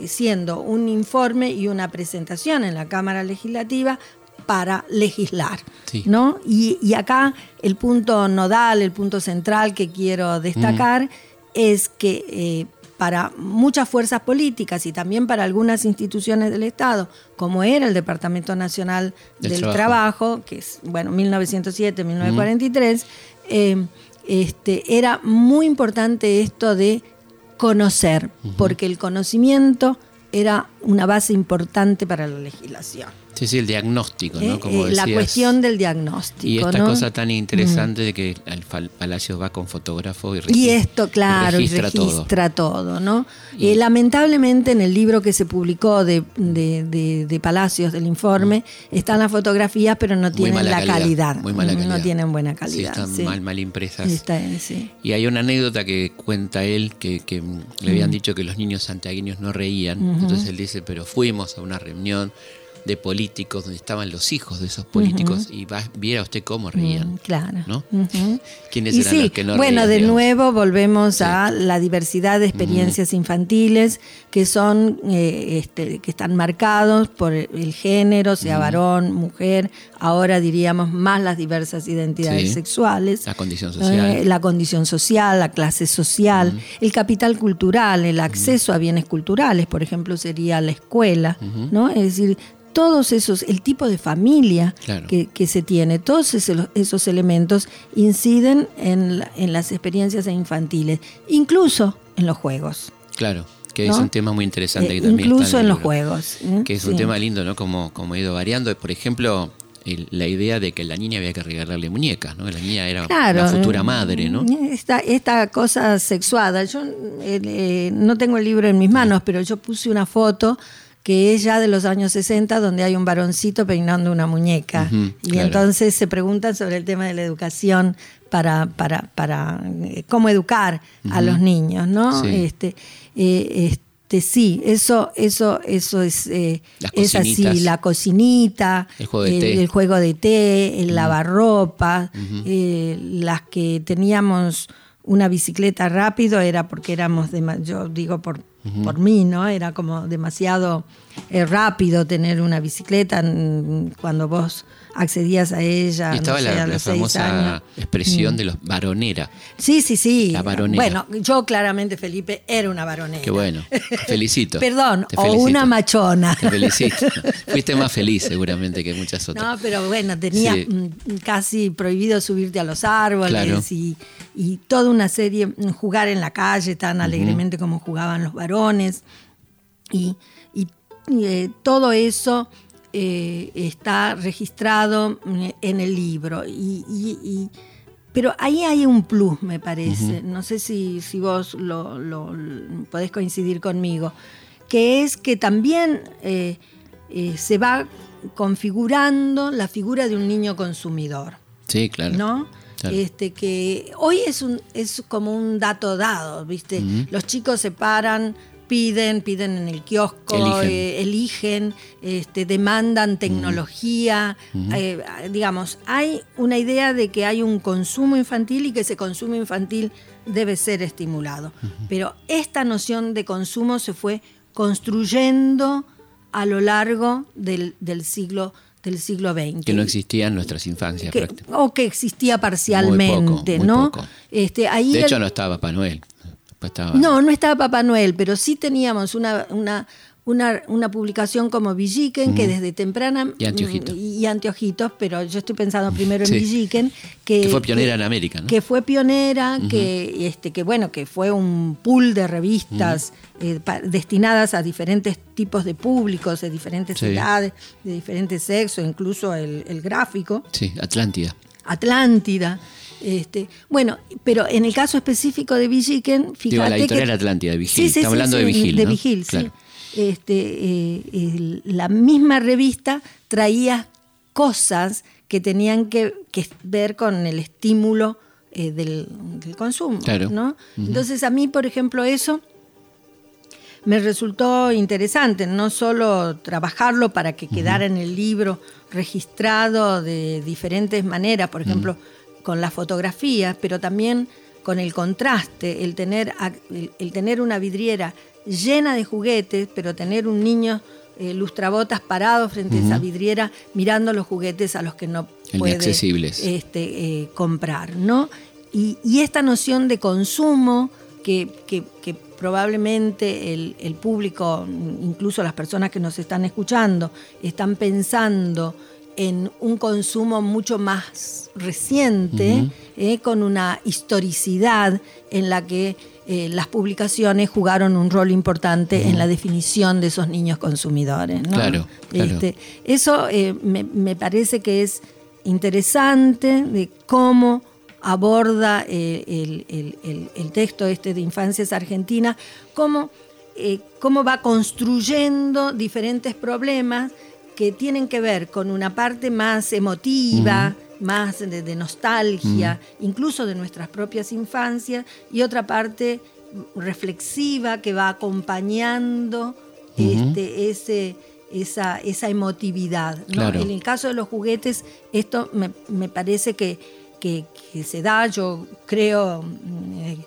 siendo un informe y una presentación en la Cámara Legislativa para legislar. Sí. ¿no? Y, y acá el punto nodal, el punto central que quiero destacar es que para muchas fuerzas políticas y también para algunas instituciones del Estado, como era el Departamento Nacional Del del, Trabajo. Trabajo. que es, bueno, 1907-1943, eh, este, era muy importante esto de conocer, porque el conocimiento era una base importante para la legislación. Sí, sí, el diagnóstico, ¿no? ¿eh? Como Eh, la decías. cuestión del diagnóstico. Y esta ¿no? cosa tan interesante de que el fal- Palacio va con fotógrafo y, Y regi- esto, claro, y registra, registra, todo. todo. ¿no? Y- Eh, lamentablemente en el libro que se publicó de, de- de- de Palacios del informe están las fotografías, pero no tienen la calidad. Muy mala calidad. No tienen buena Sí, calidad. están sí. mal, mal impresas. Está, sí. Y hay una anécdota que cuenta él que, que le habían dicho que los niños santiagueños no reían. Entonces él dice, pero fuimos a una reunión de políticos donde estaban los hijos de esos políticos y va, viera usted cómo reían. Mm, Claro. ¿no? ¿Quiénes Y eran sí, los que no bueno, reían, de digamos? nuevo volvemos a la diversidad de experiencias infantiles que son eh, este, que están marcados por el género, sea varón, mujer, ahora diríamos más las diversas identidades Sí. sexuales. La condición social. Eh, la condición social, la clase social, el capital cultural, el acceso a bienes culturales, por ejemplo, sería la escuela, ¿no? Es decir, todos esos, el tipo de familia Claro. que, que se tiene, todos esos, esos elementos inciden en, la- en las experiencias infantiles, incluso en los juegos. Claro, que ¿no? es un tema muy interesante Eh, que también incluso está en los juegos. ¿eh? Que es un tema lindo, ¿no? Como, como ha ido variando. Por ejemplo, la idea de que la niña había que regalarle muñecas, ¿no? La niña era Claro, la futura eh, madre, ¿no? Esta, esta cosa sexuada. Yo eh, no tengo el libro en mis manos, pero yo puse una foto que es ya de los años 60, donde hay un varoncito peinando una muñeca. Y claro. entonces se preguntan sobre el tema de la educación para, para, para eh, cómo educar a los niños, ¿no? Sí. Este, eh, este, sí, eso, eso, eso es, eh, es así, la cocinita, El juego de té. el juego de té, el lavarropa, eh, las que teníamos una bicicleta rápido era porque éramos, dema- yo digo por, por mí, ¿no? Era como demasiado eh, rápido tener una bicicleta mm, cuando vos accedías a ella. Y estaba no sé, la, la famosa años. Mm. expresión de los varonera. Sí, sí, sí. La varonera. Bueno, yo claramente, Felipe, era una varonera. Qué bueno. Felicito. Perdón, Te o una machona. Te felicito. Fuiste más feliz seguramente que muchas otras. No, pero bueno, tenía Sí. mm, casi prohibido subirte a los árboles Claro. y, y toda una serie, mm, jugar en la calle tan alegremente como jugaban los varones. Y, y, y, eh, todo eso eh, está registrado en el libro. Y, y- y- pero ahí hay un plus, me parece. No sé si, si vos lo, lo- lo- podés coincidir conmigo. Que es que también eh, eh, se va configurando la figura de un niño consumidor. Sí, claro. ¿no? Claro. Este que hoy es un es como un dato dado, ¿viste? Los chicos se paran piden, piden en el kiosco, Eligen. eh, eligen, este, demandan tecnología. eh, digamos, hay una idea de que hay un consumo infantil y que ese consumo infantil debe ser estimulado. Pero esta noción de consumo se fue construyendo a lo largo del, del siglo del siglo XX. Que no existía en nuestras infancias. Que- o que existía parcialmente, Muy poco, muy ¿no? poco. Este, ahí De el- hecho, no estaba Papá Noel. Estaba- no, no estaba Papá Noel, pero sí teníamos una, una, una, una publicación como Villiquen, que desde temprana... Y Anteojitos. mm, Y, Anteojitos, pero yo estoy pensando primero en. Villiquen, que, Que fue pionera en América, ¿no? Que fue pionera, que, este, que bueno, que fue un pool de revistas eh, pa- destinadas a diferentes tipos de públicos, de diferentes Sí. edades, de diferentes sexos, incluso el, el gráfico. Sí, Atlántida. Atlántida. Este, bueno, pero en el caso específico de Villiquen, fíjate Digo, la editorial que- Atlántida de Vigil. Estamos hablando de Vigil, De ¿no? Vigil, sí. Este, eh, la misma revista traía cosas que tenían que, que ver con el estímulo eh, del, del consumo. Claro. ¿no? Entonces a mí, por ejemplo, eso me resultó interesante, no solo trabajarlo para que quedara en el libro registrado de diferentes maneras, por ejemplo, con las fotografías, pero también con el contraste, el tener, el, el tener una vidriera llena de juguetes, pero tener un niño eh, lustrabotas parado frente a esa vidriera mirando los juguetes a los que no puede este, eh, comprar, ¿no? Y, y esta noción de consumo que, que- que probablemente el, el público, incluso las personas que nos están escuchando, están pensando en un consumo mucho más reciente, eh, con una historicidad en la que eh, las publicaciones jugaron un rol importante en la definición de esos niños consumidores. ¿no? Claro, claro. Este, eso eh, me, me parece que es interesante de cómo aborda el, el- el- el texto este de Infancias Argentinas, cómo, cómo va construyendo diferentes problemas que tienen que ver con una parte más emotiva, más de, de nostalgia, incluso de nuestras propias infancias, y otra parte reflexiva que va acompañando este, ese, esa, esa emotividad. ¿no? Claro. En el caso de los juguetes, esto me, me parece que, que- que se da, yo creo, mm, eh,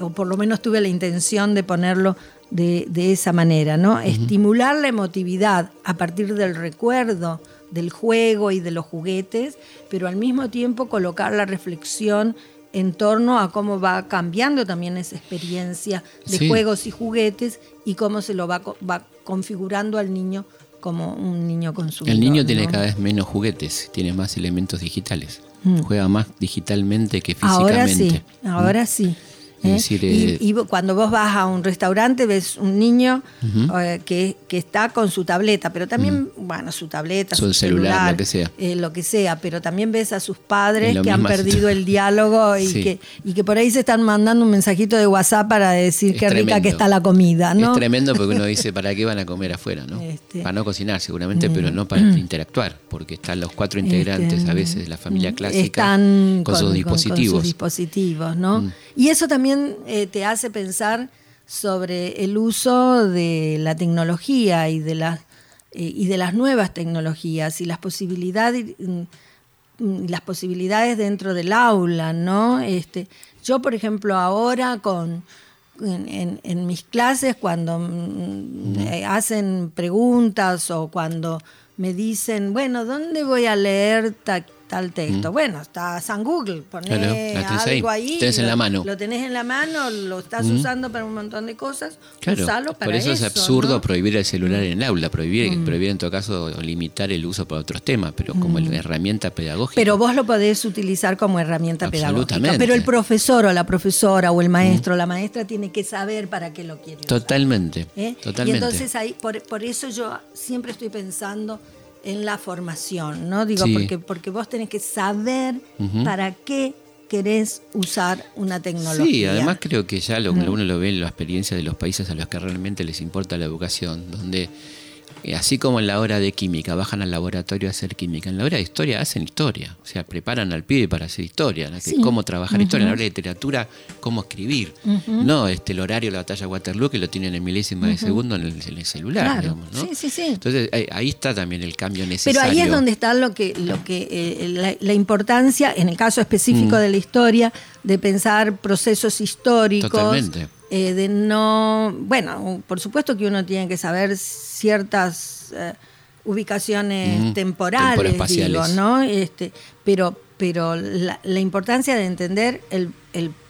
o por lo menos tuve la intención de ponerlo de, de esa manera, ¿no? Estimular la emotividad a partir del recuerdo, del juego y de los juguetes, pero al mismo tiempo colocar la reflexión en torno a cómo va cambiando también esa experiencia de Sí. juegos y juguetes y cómo se lo va, va configurando al niño como un niño consumidor. El niño tiene ¿no? cada vez menos juguetes, tiene más elementos digitales. Juega más digitalmente que Mm. Ahora físicamente. sí, ahora sí. Es ¿eh? decir, y, cuando vos vas a un restaurante ves un niño eh, que, que está con su tableta, pero también, bueno, su tableta, Su su, celular, lo que sea. eh, lo que sea, pero también ves a sus padres que han perdido el diálogo y, Sí. que, y que por ahí se están mandando un mensajito de WhatsApp para decir Es qué rica tremendo. que está la comida, ¿no? Es tremendo porque uno dice, ¿para qué van a comer afuera? ¿no? Este. Para no cocinar seguramente, pero no para interactuar, porque están los cuatro integrantes Este, a veces de la familia mm, clásica están con, sus dispositivos. sus dispositivos, ¿no? Mm. Y eso también eh, te hace pensar sobre el uso de la tecnología y de las eh, y de las nuevas tecnologías y las posibilidades mm, las posibilidades dentro del aula, ¿no? Este, yo, por ejemplo, ahora con en, en- en mis clases cuando mm, eh, hacen preguntas o cuando me dicen, bueno, ¿dónde voy a leer ta- tal texto? Bueno, está San Google, poné Claro, algo ahí, ahí. tenés en lo- la mano. Lo tenés en la mano, lo estás usando para un montón de cosas, Claro, usalo para por eso, es absurdo ¿no? Mm. prohibir el celular en el aula, prohibir, prohibir en todo caso limitar el uso para otros temas, pero como herramienta pedagógica. Pero vos lo podés utilizar como herramienta pedagógica. Absolutamente. Pero el profesor o la profesora o el maestro o la maestra tiene que saber para qué lo quiere usar. totalmente, ¿eh? totalmente. Y entonces ahí, por, por eso yo siempre estoy pensando en la formación, ¿no? Digo, Sí. porque, porque vos tenés que saber para qué querés usar una tecnología. Sí, además creo que ya lo, uno lo ve en la experiencia de los países a los que realmente les importa la educación, donde así como en la hora de química, bajan al laboratorio a hacer química, en la hora de historia hacen historia, o sea, preparan al pibe para hacer historia, cómo trabajar historia, en la hora de literatura, cómo escribir, no este, el horario de la batalla de Waterloo que lo tienen en milésima de segundo en el, celular, digamos, ¿no? Sí, sí, sí. Entonces ahí, está también el cambio necesario. Pero ahí es donde está lo que, lo que eh, la, importancia, en el caso específico de la historia, de pensar procesos históricos. Totalmente eh, de no, bueno, por supuesto que uno tiene que saber ciertas eh, ubicaciones temporales, digo, ¿no? Este, pero pero la, importancia de entender el,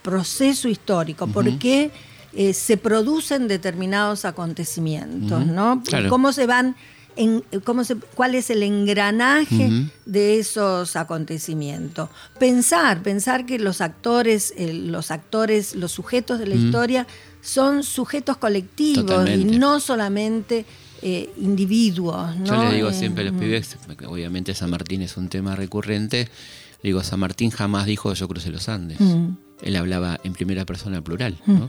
proceso histórico, por qué eh, se producen determinados acontecimientos, ¿no? Cómo se van cómo se, cuál es el engranaje de esos acontecimientos. Pensar, pensar que los actores, los actores, los sujetos de la historia son sujetos colectivos y no solamente eh, individuos. Yo le digo siempre a los pibes, obviamente San Martín es un tema recurrente, digo, San Martín jamás dijo yo crucé los Andes. Él hablaba en primera persona plural. ¿no?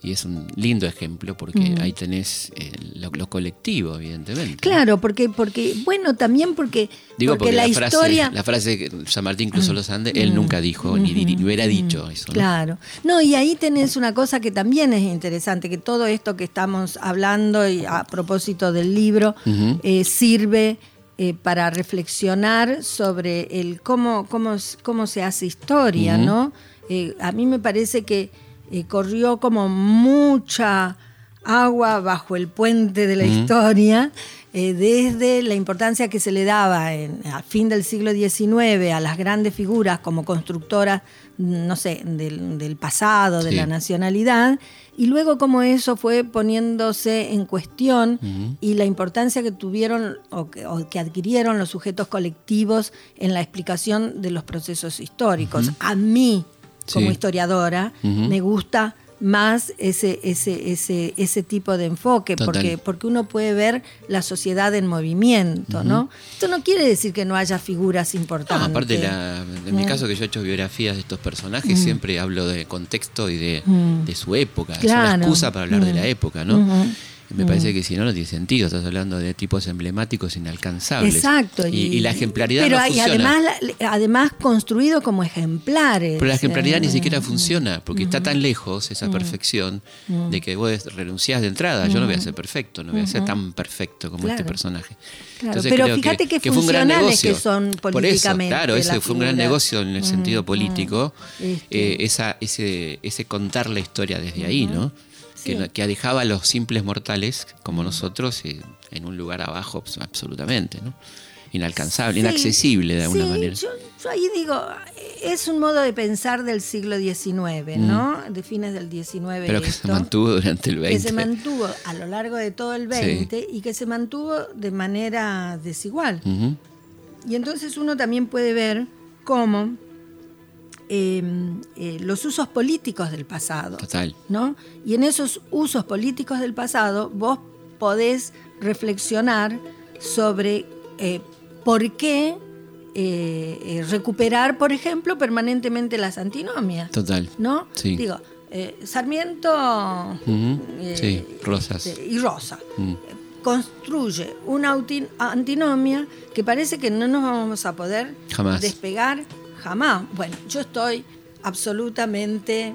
Y es un lindo ejemplo porque ahí tenés eh, lo, colectivo, evidentemente. Claro, porque, porque bueno, también porque, Digo porque, la, historia... la frase que San Martín cruzó los Andes, él nunca dijo, ni, ni, hubiera dicho eso. Claro. No, y ahí tenés una cosa que también es interesante, que todo esto que estamos hablando y a propósito del libro eh, sirve... Eh, para reflexionar sobre el cómo, cómo, cómo se hace historia, ¿no? a mí me parece que eh, corrió como mucha agua bajo el puente de la historia, eh, desde la importancia que se le daba en, a fin del siglo XIX a las grandes figuras como constructoras, no sé, del, pasado, de la nacionalidad, y luego como eso fue poniéndose en cuestión y la importancia que tuvieron o que, adquirieron los sujetos colectivos en la explicación de los procesos históricos. A mí, como historiadora, me gusta más ese, ese, ese, ese tipo de enfoque, porque, porque uno puede ver la sociedad en movimiento, ¿no? Esto no quiere decir que no haya figuras importantes. aparte, de, mi caso que yo he hecho biografías de estos personajes, siempre hablo de contexto y de, de su época. Es una excusa para hablar de la época, ¿no? Me parece mm. que si no, no tiene sentido. Estás hablando de tipos emblemáticos inalcanzables. Exacto. Y, la ejemplaridad pero, no funciona. además, además construido como ejemplares. Pero la ejemplaridad ni eh, siquiera funciona, porque está tan lejos esa mm. perfección mm. de que vos renunciás de entrada. Yo no voy a ser perfecto, no voy a ser tan perfecto como este personaje. pero fíjate que, que, fue un gran negocio. que son políticamente. Por eso, claro, ese fue un gran negocio en el sentido político, este. eh, esa, ese, ese contar la historia desde ahí, ¿no? Que, dejaba a los simples mortales como nosotros eh, en un lugar abajo absolutamente, ¿no? Inalcanzable, inaccesible de alguna manera. Yo, ahí digo, es un modo de pensar del siglo XIX, ¿no? De fines del XIX. Pero que se mantuvo durante el XX. Que se mantuvo a lo largo de todo el XX y que se mantuvo de manera desigual. Y entonces uno también puede ver cómo Em, eh, los usos políticos del pasado. Total. ¿no? Y en esos usos políticos del pasado vos podés reflexionar sobre eh, por qué eh, recuperar, por ejemplo, permanentemente las antinomias. Total. ¿No? Sí. Digo, Sarmiento sí, Rosas. y Rosa. Mm. Construye una antinomia que parece que no nos vamos a poder despegar jamás. Bueno, yo estoy absolutamente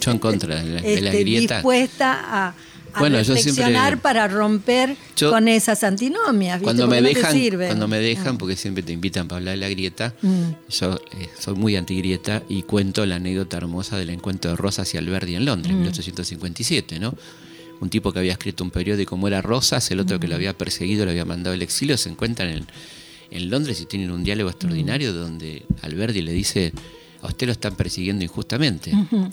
yo en contra de la, este, grieta. dispuesta a, reflexionar para romper con esas antinomias. Cuando me dejan, cuando me dejan, porque siempre te invitan para hablar de la grieta, mm. yo eh, soy muy antigrieta y cuento la anécdota hermosa del encuentro de Rosas y Alberdi en Londres, en 1857, mm. ¿no? Un tipo que había escrito un periódico como era Rosas, el otro que lo mm. había perseguido, lo había mandado al exilio, se encuentran en en Londres y tienen un diálogo extraordinario donde Alberti le dice, a usted lo están persiguiendo injustamente.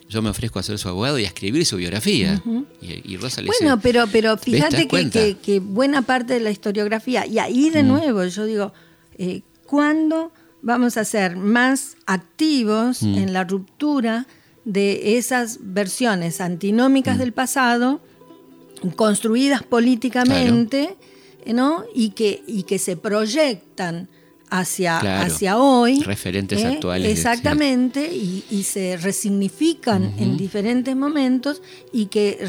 Yo me ofrezco a ser su abogado y a escribir su biografía. y, Rosa le bueno, pero, pero fíjate que, buena parte de la historiografía, y ahí de nuevo yo digo, eh, ¿cuándo vamos a ser más activos en la ruptura de esas versiones antinómicas del pasado, construidas políticamente? ¿No? y, que, y que se proyectan hacia, hacia hoy. Referentes ¿eh? actuales. Exactamente, y, se resignifican en diferentes momentos y que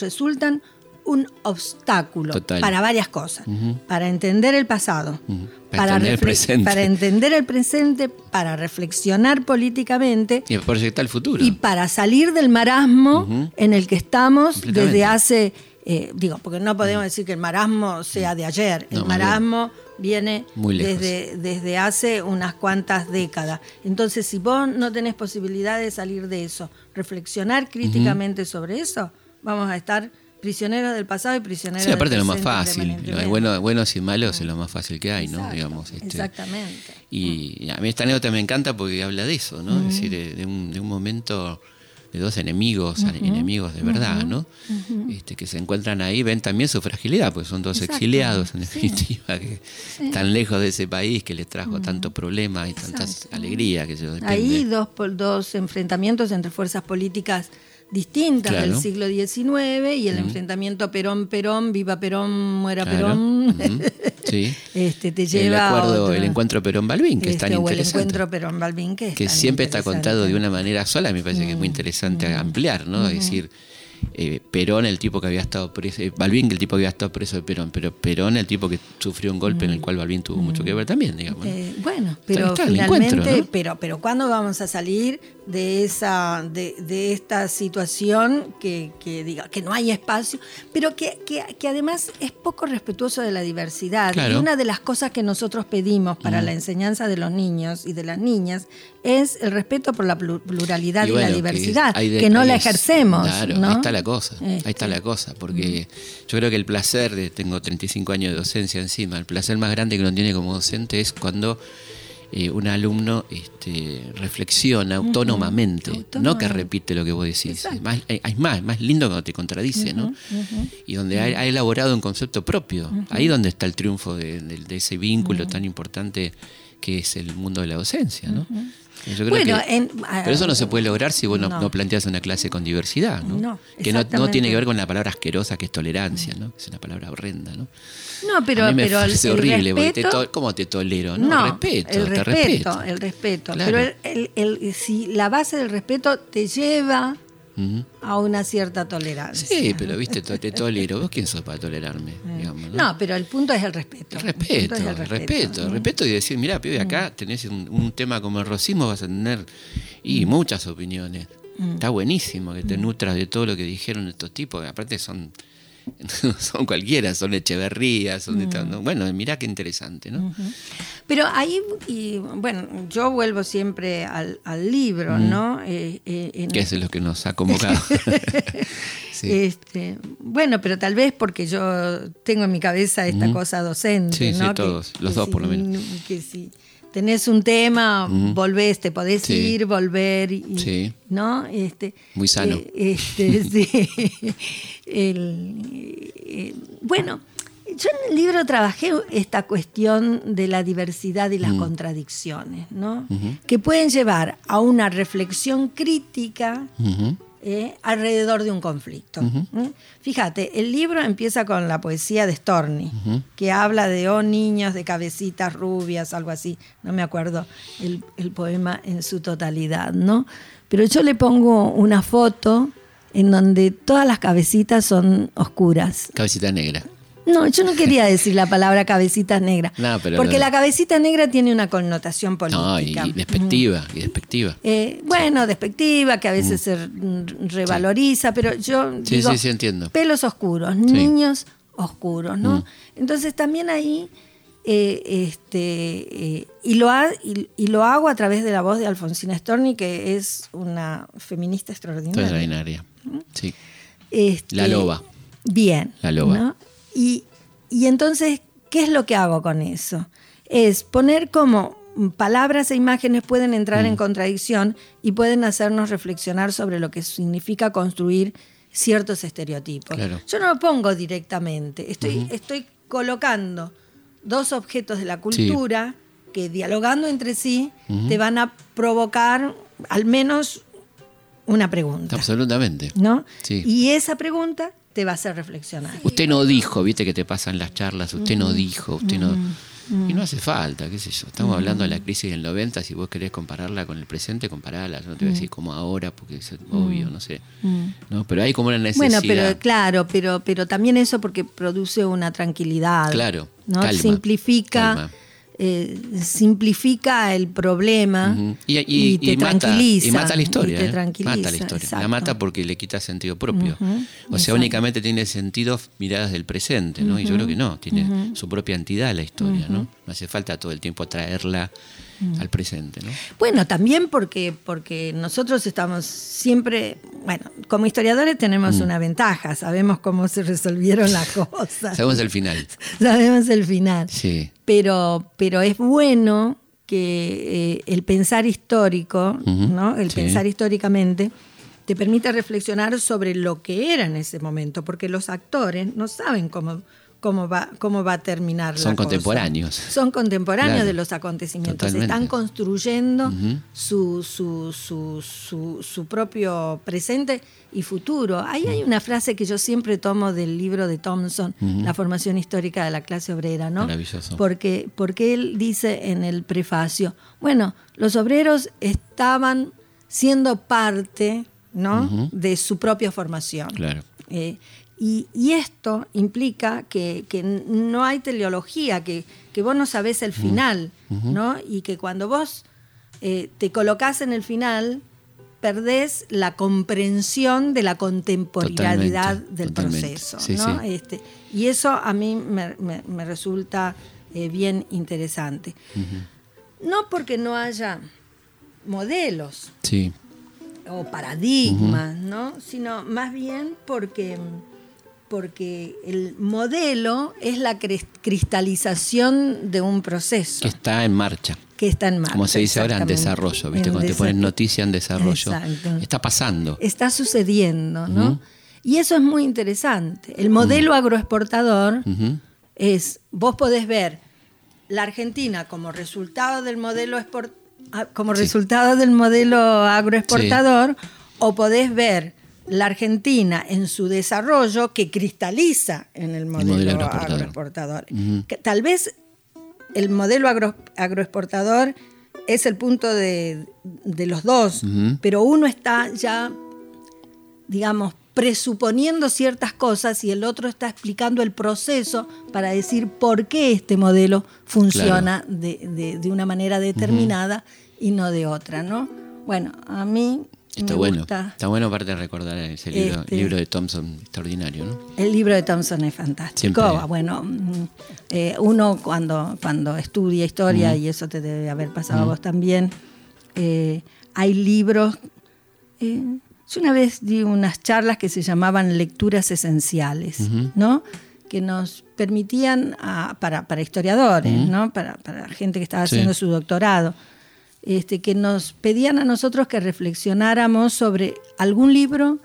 resultan un obstáculo Total. para varias cosas. Para entender el pasado, Ujú. Para entender el presente. para entender el presente, para reflexionar políticamente Y proyectar el futuro. y para salir del marasmo en el que estamos desde hace, eh, digo, porque no podemos decir que el marasmo sea de ayer, el No, marasmo viene desde, desde hace unas cuantas décadas. Entonces, si vos no tenés posibilidad de salir de eso, reflexionar críticamente sobre eso, vamos a estar prisioneros del pasado y prisioneros Sí, aparte del lo más presente fácil. Lo bueno, buenos y malos es lo más fácil que hay, ¿no? Exacto, Digamos, este, Exactamente. Y a mí esta anécdota me encanta porque habla de eso, ¿no? Es decir, de, de un, de un momento de dos enemigos, enemigos de verdad, ¿no? este, que se encuentran ahí, ven también su fragilidad, porque son dos Exacto, exiliados, en sí. definitiva, que están lejos de ese país que les trajo tantos problemas y tantas alegrías que se. Ahí dos, dos enfrentamientos entre fuerzas políticas distintas Claro. del siglo XIX y el enfrentamiento Perón-Perón, viva Perón, muera Claro, Perón, Sí. este, te el lleva a acuerdo, otro- el encuentro Perón-Balbín, que es este, tan o el interesante. encuentro Perón-Balbín, que, es que siempre está contado de una manera sola, me parece que es muy interesante ampliar, ¿no? Es decir, eh, Perón, el tipo que había estado preso, eh, Balbín, el tipo que había estado preso de Perón, pero Perón, el tipo que sufrió un golpe en el cual Balbín tuvo mucho que ver también, digamos. Eh, bueno, pero está el finalmente, pero, pero ¿cuándo vamos a salir de esa, de, de esta situación que, que diga que no hay espacio, pero que, que, que además es poco respetuoso de la diversidad? Claro. Y una de las cosas que nosotros pedimos para la enseñanza de los niños y de las niñas es el respeto por la plu- pluralidad y, bueno, la diversidad, que, no la ejercemos. Claro, ¿no? ahí está la cosa, ahí está Este, la cosa, porque yo creo que el placer, de, tengo 35 años de docencia encima, el placer más grande que uno tiene como docente es cuando eh, un alumno este, reflexiona autónomamente, no que repite lo que vos decís. Exacto. Es más, es más, es más lindo cuando te contradice, ¿no? Y donde ha, ha elaborado un concepto propio. Ahí donde está el triunfo de, de- de ese vínculo tan importante que es el mundo de la docencia, ¿no? Yo creo Bueno, que- en- pero eso no se puede lograr si vos no, No. no planteas una clase con diversidad, ¿no? No, que no, tiene que ver con la palabra asquerosa que es tolerancia, ¿no? Es una palabra horrenda, ¿no? No, pero, a mí me pero el- horrible, porque te respeto- to- ¿cómo te tolero? No, respeto, el te respeto, respeto. el respeto. Claro. Pero el- si la base del respeto te lleva A una cierta tolerancia. Sí, pero viste, te tolero. ¿Vos quién sos para tolerarme? Digamos, ¿no? No, pero el punto es el respeto. El respeto, es el el respeto, el respeto y decir, mira, pibe, acá tenés un, un tema como el racismo, vas a tener y muchas opiniones. Está buenísimo que te nutras de todo lo que dijeron estos tipos, que aparte son, son cualquiera, son Echeverría, son de tal- ¿no? Bueno, mirá qué interesante, ¿no? Pero ahí, y, bueno, yo vuelvo siempre al, al libro, ¿no? Eh, eh, en- Que es lo que nos ha convocado. sí. Este, bueno, pero tal vez porque yo tengo en mi cabeza esta cosa docente, Sí, sí, todos, los dos si- por lo menos. Que si tenés un tema, volvés, te podés Sí. ir, volver, y, Sí. ¿no? Este, Muy sano. eh, este, sí. El, eh, bueno, yo en el libro trabajé esta cuestión de la diversidad y las Mm. contradicciones, ¿no? Que pueden llevar a una reflexión crítica Ujú. Eh, alrededor de un conflicto. ¿eh? Fíjate, el libro empieza con la poesía de Storni, que habla de oh niños de cabecitas rubias, algo así, no me acuerdo el, el poema en su totalidad, ¿no? Pero yo le pongo una foto en donde todas las cabecitas son oscuras. Cabecita negra. No, yo no quería decir la palabra No, pero porque la cabecita negra tiene una connotación No, y, política. y despectiva, y despectiva. Eh, bueno, despectiva, que a veces se mm, revaloriza, pero yo Sí, digo, sí, sí, entiendo. pelos oscuros, niños oscuros, ¿no? Entonces también ahí, eh, este, eh, y, lo ha- y, y lo hago a través de la voz de Alfonsina Storni, que es una feminista extraordinaria. Extraordinaria. Sí. Este, La loba. Bien. La loba. ¿no? Y, y entonces, ¿qué es lo que hago con eso? Es poner como palabras e imágenes pueden entrar Mm. en contradicción y pueden hacernos reflexionar sobre lo que significa construir ciertos estereotipos. Claro. Yo no lo pongo directamente, estoy, estoy colocando dos objetos de la cultura que dialogando entre sí te van a provocar al menos una pregunta. Absolutamente. ¿no? Sí. Y esa pregunta te va a hacer reflexionar. Usted no dijo, viste que te pasan las charlas, usted no dijo, usted no. Y no hace falta, qué sé yo. Estamos hablando de la crisis del 90, si vos querés compararla con el presente, comparala. Yo no te voy a decir como ahora, porque es obvio, no sé. ¿no? Pero hay como una necesidad. Bueno, pero claro, pero, pero también eso porque produce una tranquilidad. Claro, ¿no? calma, simplifica, calma. Eh, simplifica el problema y, y- y te y mata, tranquiliza. y mata la historia. ¿eh? Mata la historia. La exacto. mata porque le quita sentido propio. O sea, exacto. únicamente tiene sentido miradas del presente, ¿no? Y yo creo que no, tiene su propia entidad la historia, ¿no? No hace falta todo el tiempo traerla al presente, ¿no? Bueno, también porque, porque nosotros estamos siempre, bueno, como historiadores tenemos una ventaja, sabemos cómo se resolvieron las cosas, Sabemos el final. sabemos el final. Sí. pero, pero es bueno que eh, el pensar histórico, ¿no? el sí. pensar históricamente, te permite reflexionar sobre lo que era en ese momento, porque los actores no saben cómo, cómo, va, cómo va a terminar la Son cosa. contemporáneos. Son contemporáneos Claro. de los acontecimientos, Totalmente. están construyendo su, su, su, su propio presente y futuro. Ahí hay una frase que yo siempre tomo del libro de Thompson, La formación histórica de la clase obrera, ¿no? Maravilloso. Porque, porque él dice en el prefacio, bueno, los obreros estaban siendo parte ¿no? de su propia formación. Claro. Eh, y, y esto implica que, que no hay teleología, que, que vos no sabés el final, ¿no? Y que cuando vos eh, te colocás en el final, perdés la comprensión de la contemporaneidad Totalmente, del totalmente. proceso, Sí, ¿no? sí. Este, y eso a mí me, me- me resulta eh, bien interesante. No porque no haya modelos, Sí. o paradigmas, ¿no? Sino más bien porque, porque el modelo es la cris- cristalización de un proceso Que está en marcha. que está en marcha. Como se dice ahora, en desarrollo. ¿Viste? En Cuando te ponen desa- noticia en desarrollo. Exacto. Está pasando. Está sucediendo, ¿no? Y eso es muy interesante. El modelo agroexportador es, vos podés ver la Argentina como resultado del modelo export- ah, como resultado del modelo agroexportador, o podés ver la Argentina en su desarrollo que cristaliza en el modelo, modelo agroexportador. tal vez el modelo agro- agroexportador es el punto de, de los dos, pero uno está ya digamos, presuponiendo ciertas cosas y el otro está explicando el proceso para decir por qué este modelo funciona de, de- de una manera determinada y no de otra, ¿no? Bueno, a mí Está me bueno. gusta. Está bueno aparte de recordar ese libro, Este- libro de Thompson extraordinario, ¿no? El libro de Thompson es fantástico. Siempre. Bueno, mm, eh, uno cuando, cuando estudia historia, y eso te debe haber pasado a vos también, eh, hay libros. eh, yo una vez di unas charlas que se llamaban lecturas esenciales, ¿no? Que nos permitían, a- para, para historiadores, ¿no? Para, para gente que estaba Sí. haciendo su doctorado, este, que nos pedían a nosotros que reflexionáramos sobre algún libro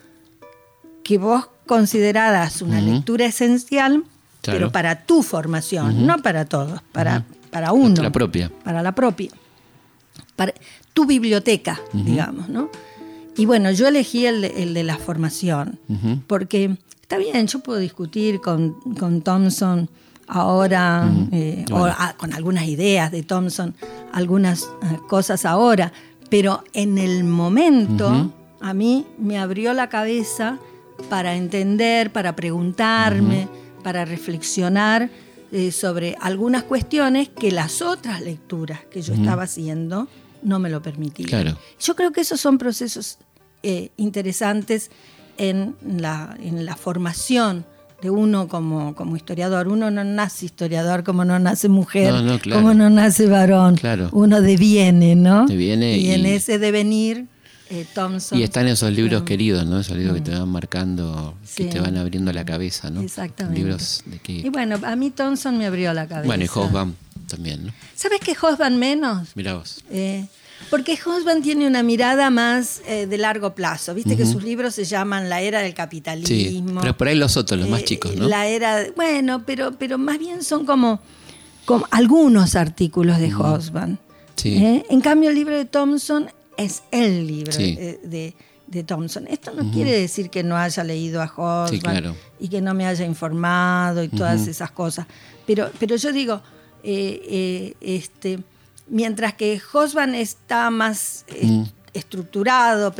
que vos consideraras una lectura esencial, Claro. pero para tu formación, no para todos, para, para uno. La propia. Para la propia. Para tu biblioteca, digamos, ¿no? Y bueno, yo elegí el de, el de la formación, porque está bien, yo puedo discutir con, con Thompson ahora, eh, o Bueno. a- con algunas ideas de Thompson, algunas eh, cosas ahora, pero en el momento a mí me abrió la cabeza para entender, para preguntarme, para reflexionar eh, sobre algunas cuestiones que las otras lecturas que yo estaba haciendo no me lo permitían. Claro. Yo creo que esos son procesos eh, interesantes en la, en la formación de uno como, como historiador. Uno no nace historiador como no nace mujer, No, no, claro. como no nace varón. Claro. Uno deviene, ¿no? Deviene y, en ese devenir, eh, Thompson. Y están esos libros queridos, ¿no? Esos libros que te van marcando, que te van abriendo la cabeza, ¿no? Exactamente. Libros de que... Y bueno, a mí Thompson me abrió la cabeza. Bueno, y Hobsbawm también, ¿no? ¿Sabes qué Hobsbawm menos? Mira vos. Eh, porque Hobsbawm tiene una mirada más eh, de largo plazo. Viste que sus libros se llaman La era del Sí, capitalismo. pero por ahí los otros, los más eh, chicos, ¿no? La era, bueno, pero, pero más bien son como, como algunos artículos de Hobsbawm. Sí. ¿eh? En cambio, el libro de Thompson es el libro Sí. eh, de, de Thompson. Esto no quiere decir que no haya leído a Sí, claro. y que no me haya informado y todas esas cosas. Pero, pero yo digo, eh, eh, este, mientras que Hosban está más eh, Mm. estructurado,